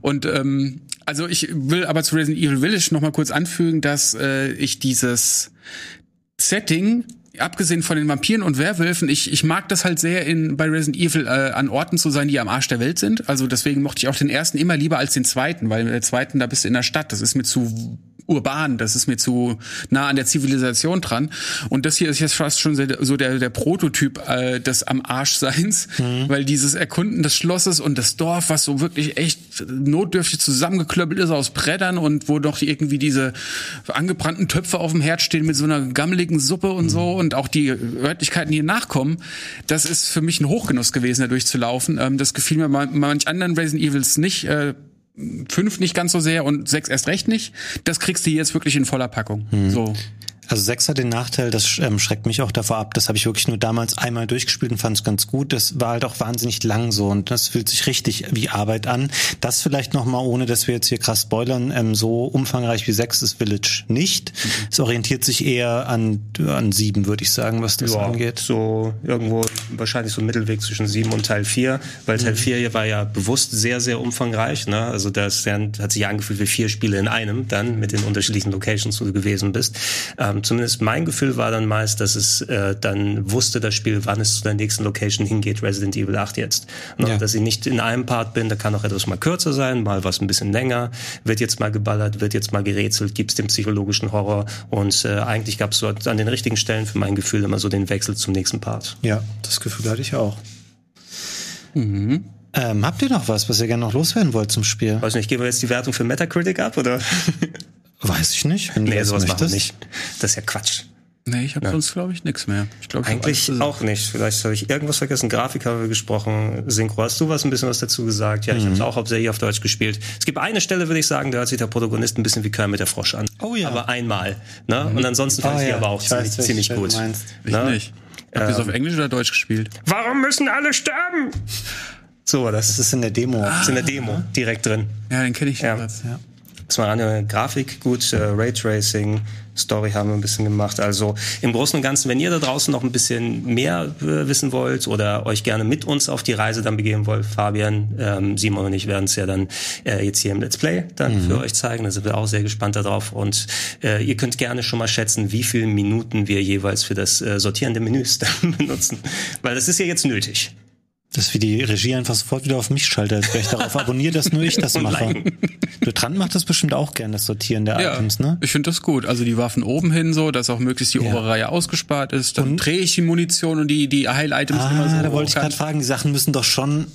Und ähm, also ich will aber zu Resident Evil Village noch kurz anfügen, dass äh, ich dieses Setting abgesehen von den Vampiren und Werwölfen, ich, ich mag das halt sehr in bei Resident Evil äh, an Orten zu sein, die am Arsch der Welt sind. Also deswegen mochte ich auch den ersten immer lieber als den zweiten, weil der zweiten da bist du in der Stadt. Das ist mir zu urban, das ist mir zu nah an der Zivilisation dran. Und das hier ist jetzt fast schon so der, der Prototyp äh, des am Arschseins, mhm. weil dieses Erkunden des Schlosses und des Dorf, was so wirklich echt notdürftig zusammengeklöppelt ist aus Brettern und wo doch irgendwie diese angebrannten Töpfe auf dem Herd stehen mit so einer gammeligen Suppe und mhm. so und auch die Örtlichkeiten, die hier nachkommen, das ist für mich ein Hochgenuss gewesen, da durchzulaufen. Ähm, das gefiel mir manch anderen Resident Evils nicht. Äh, fünf nicht ganz so sehr und sechs erst recht nicht. Das kriegst du jetzt wirklich in voller Packung. Hm. So. Also sechs hat den Nachteil, das ähm, schreckt mich auch davor ab. Das habe ich wirklich nur damals einmal durchgespielt und fand es ganz gut. Das war halt auch wahnsinnig lang so und das fühlt sich richtig wie Arbeit an. Das vielleicht nochmal, ohne dass wir jetzt hier krass spoilern, ähm, so umfangreich wie sechs ist Village nicht. Mhm. Es orientiert sich eher an, an sieben, würde ich sagen, was das ja, angeht. So irgendwo wahrscheinlich so ein Mittelweg zwischen sieben und Teil vier, weil Teil mhm. vier hier war ja bewusst sehr, sehr umfangreich. Ne? Also das hat sich ja angefühlt wie vier Spiele in einem dann mit den unterschiedlichen Locations, wo du gewesen bist. Ähm, ähm, zumindest mein Gefühl war dann meist, dass es äh, dann wusste das Spiel, wann es zu der nächsten Location hingeht, Resident Evil 8 jetzt. Ne? Ja. Dass ich nicht in einem Part bin, da kann auch etwas mal kürzer sein, mal was ein bisschen länger, wird jetzt mal geballert, wird jetzt mal gerätselt, gibt es den psychologischen Horror und äh, eigentlich gab es so an den richtigen Stellen für mein Gefühl immer so den Wechsel zum nächsten Part. Ja, das Gefühl hatte ich auch. Mhm. Ähm, habt ihr noch was, was ihr gerne noch loswerden wollt zum Spiel? Weiß nicht, gehen wir jetzt die Wertung für Metacritic ab, oder? *laughs* Weiß ich nicht. Wenn nee, sowas machen wir nicht. Das ist ja Quatsch. Nee, ich habe ja. sonst, glaube ich, nichts mehr. Ich glaub, Eigentlich auch nicht. Vielleicht habe ich irgendwas vergessen. Grafik haben wir gesprochen. Synchro, hast du was ein bisschen was dazu gesagt? Ja, ich mhm. habe es auch hauptsächlich auf Deutsch gespielt. Es gibt eine Stelle, würde ich sagen, da hört sich der Protagonist ein bisschen wie Kermit der Frosch an. Oh ja. Aber einmal. Ne? Mhm. Und ansonsten fand oh, ich die ja. aber auch ich ziemlich, weiß, ziemlich gut. Ich ne? nicht. Habt ihr es auf ähm, Englisch oder Deutsch gespielt? Warum müssen alle sterben? So, das, das ist in der Demo. Ah. Das ist in der Demo direkt drin. Ja, den kenne ich ja. ja. Zwar eine Grafik gut, äh, Raytracing, Story haben wir ein bisschen gemacht. Also im Großen und Ganzen, wenn ihr da draußen noch ein bisschen mehr äh, wissen wollt oder euch gerne mit uns auf die Reise dann begeben wollt, Fabian, ähm, Simon und ich werden es ja dann äh, jetzt hier im Let's Play dann mhm. für euch zeigen. Da sind wir auch sehr gespannt darauf. Und äh, ihr könnt gerne schon mal schätzen, wie viele Minuten wir jeweils für das äh, Sortieren der Menüs *laughs* dann benutzen. Weil das ist ja jetzt nötig. Dass wie die Regie einfach sofort wieder auf mich schaltet, als wäre ich darauf *laughs* abonniert, dass nur ich das mache. Bertrand macht das bestimmt auch gern, das Sortieren der ja, Items, ne? Ich finde das gut. Also die Waffen oben hin so, dass auch möglichst die ja. obere Reihe ausgespart ist. Dann drehe ich die Munition und die, die Heil-Items ah, immer so. Da wollte ich gerade fragen, die Sachen müssen doch schon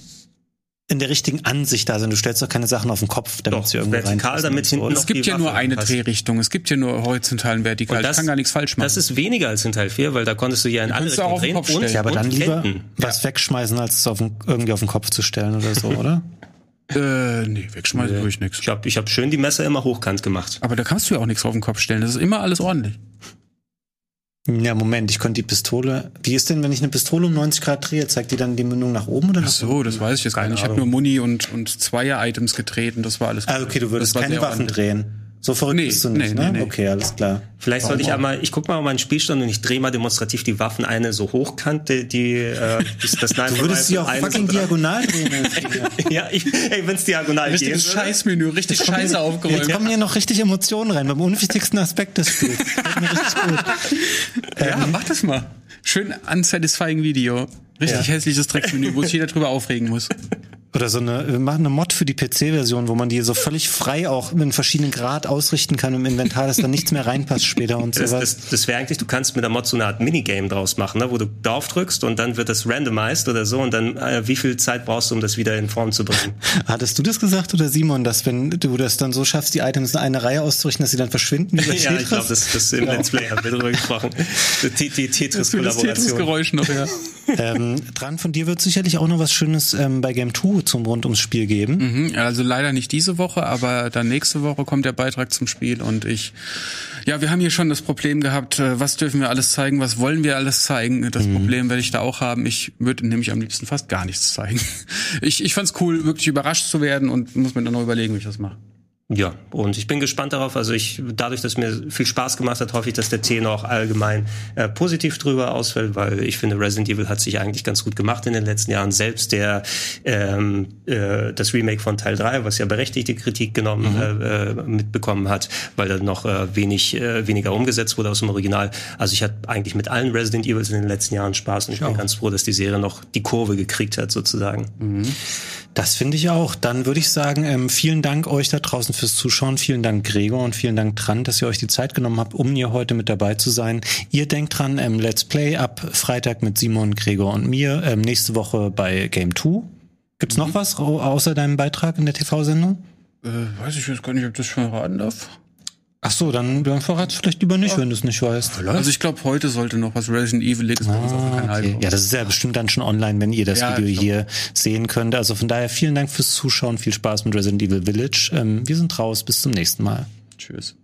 in der richtigen Ansicht da sind. Du stellst doch keine Sachen auf den Kopf, damit doch, sie irgendwo vertikal, damit hinten Es gibt ja nur eine passen. Drehrichtung. Es gibt ja nur horizontal und vertikal. Und das, ich kann gar nichts falsch machen. Das ist weniger als in Teil 4, weil da konntest du ja in alle Richtungen drehen und, ja, aber dann lieber Ketten. was ja. wegschmeißen, als es auf den, irgendwie auf den Kopf zu stellen oder so, oder? *laughs* Äh, nee, wegschmeißen nee. ich nichts. Ich habe ich hab schön die Messer immer hochkant gemacht. Aber da kannst du ja auch nichts auf den Kopf stellen. Das ist immer alles ordentlich. Ja, Moment, ich konnte die Pistole. Wie ist denn, wenn ich eine Pistole um 90 Grad drehe, zeigt die dann die Mündung nach oben oder nach Ach so, oben? das weiß ich jetzt gar nicht. Ich habe nur Muni und, und Zweier-Items gedreht und das war alles. Ah, okay, du würdest keine Waffen drehen. So verrückt nee, bist du nicht, nee, ne? Nee, okay, alles klar. Vielleicht sollte ich einmal, ich guck mal auf meinen Spielstand und ich drehe mal demonstrativ die Waffen eine so hochkant, die, äh, ist das Nein. Du würdest sie auch fucking so diagonal *laughs* drehen. ja, ich, ey, wenn's diagonal geht. Richtig Scheißmenü, richtig scheiße aufgeräumt. Jetzt kommen hier noch richtig Emotionen rein, beim unwichtigsten Aspekt des Spiels. *laughs* Das mir richtig gut. Ja, ähm, mach das mal. Schön unsatisfying Video. Richtig ja. hässliches Drecksmenü, wo sich jeder drüber aufregen muss. Oder so eine, wir machen eine Mod für die PC-Version, wo man die so völlig frei auch in verschiedenen Grad ausrichten kann im Inventar, dass da nichts mehr reinpasst später und so Das, das, das wäre eigentlich, du kannst mit der Mod so eine Art Minigame draus machen, ne, wo du drauf drückst und dann wird das randomized oder so und dann, äh, wie viel Zeit brauchst du, um das wieder in Form zu bringen? *laughs* Hattest du das gesagt oder Simon, dass wenn du das dann so schaffst, die Items in eine Reihe auszurichten, dass sie dann verschwinden? *laughs* ja, ich glaube, das, das im Let's Play haben wir drüber gesprochen. Die, die Tetris-Kollaboration. Tetris-Geräusch noch, ja. *laughs* ähm, dran von dir wird sicherlich auch noch was Schönes ähm, bei Game 2 zum rund ums Spiel geben. Mhm, also leider nicht diese Woche, aber dann nächste Woche kommt der Beitrag zum Spiel und ich, ja, wir haben hier schon das Problem gehabt, äh, was dürfen wir alles zeigen, was wollen wir alles zeigen. Das mhm. Problem werde ich da auch haben. Ich würde nämlich am liebsten fast gar nichts zeigen. *laughs* Ich, ich fand es cool, wirklich überrascht zu werden und muss mir dann noch überlegen, wie ich das mache. Ja, und ich bin gespannt darauf. Also ich, dadurch, dass mir viel Spaß gemacht hat, hoffe ich, dass der Tenor auch allgemein äh, positiv drüber ausfällt, weil ich finde, Resident Evil hat sich eigentlich ganz gut gemacht in den letzten Jahren. Selbst der ähm, äh, das Remake von Teil 3, was ja berechtigte Kritik genommen mhm. äh, mitbekommen hat, weil da noch äh, wenig äh, weniger umgesetzt wurde aus dem Original. Also ich hatte eigentlich mit allen Resident Evils in den letzten Jahren Spaß und ich, ich bin auch. ganz froh, dass die Serie noch die Kurve gekriegt hat, sozusagen. Mhm. Das finde ich auch. Dann würde ich sagen, ähm, vielen Dank euch da draußen fürs Zuschauen. Vielen Dank Gregor und vielen Dank Trant, dass ihr euch die Zeit genommen habt, um hier heute mit dabei zu sein. Ihr denkt dran, ähm, Let's Play ab Freitag mit Simon, Gregor und mir. Ähm, nächste Woche bei Game 2. Gibt's mhm. noch was außer deinem Beitrag in der TV-Sendung? Äh, weiß ich jetzt gar nicht, ob das schon verraten darf. Ach so, dann, dann verrat's vielleicht lieber nicht, ja. wenn du es nicht weißt. Also ich glaube, heute sollte noch was Resident Evil ist ah, auf dem Kanal okay. Ja, das ist ja bestimmt dann schon online, wenn ihr das ja, Video hier sehen könnt. Also von daher vielen Dank fürs Zuschauen, viel Spaß mit Resident Evil Village. Ähm, wir sind raus, bis zum nächsten Mal. Tschüss.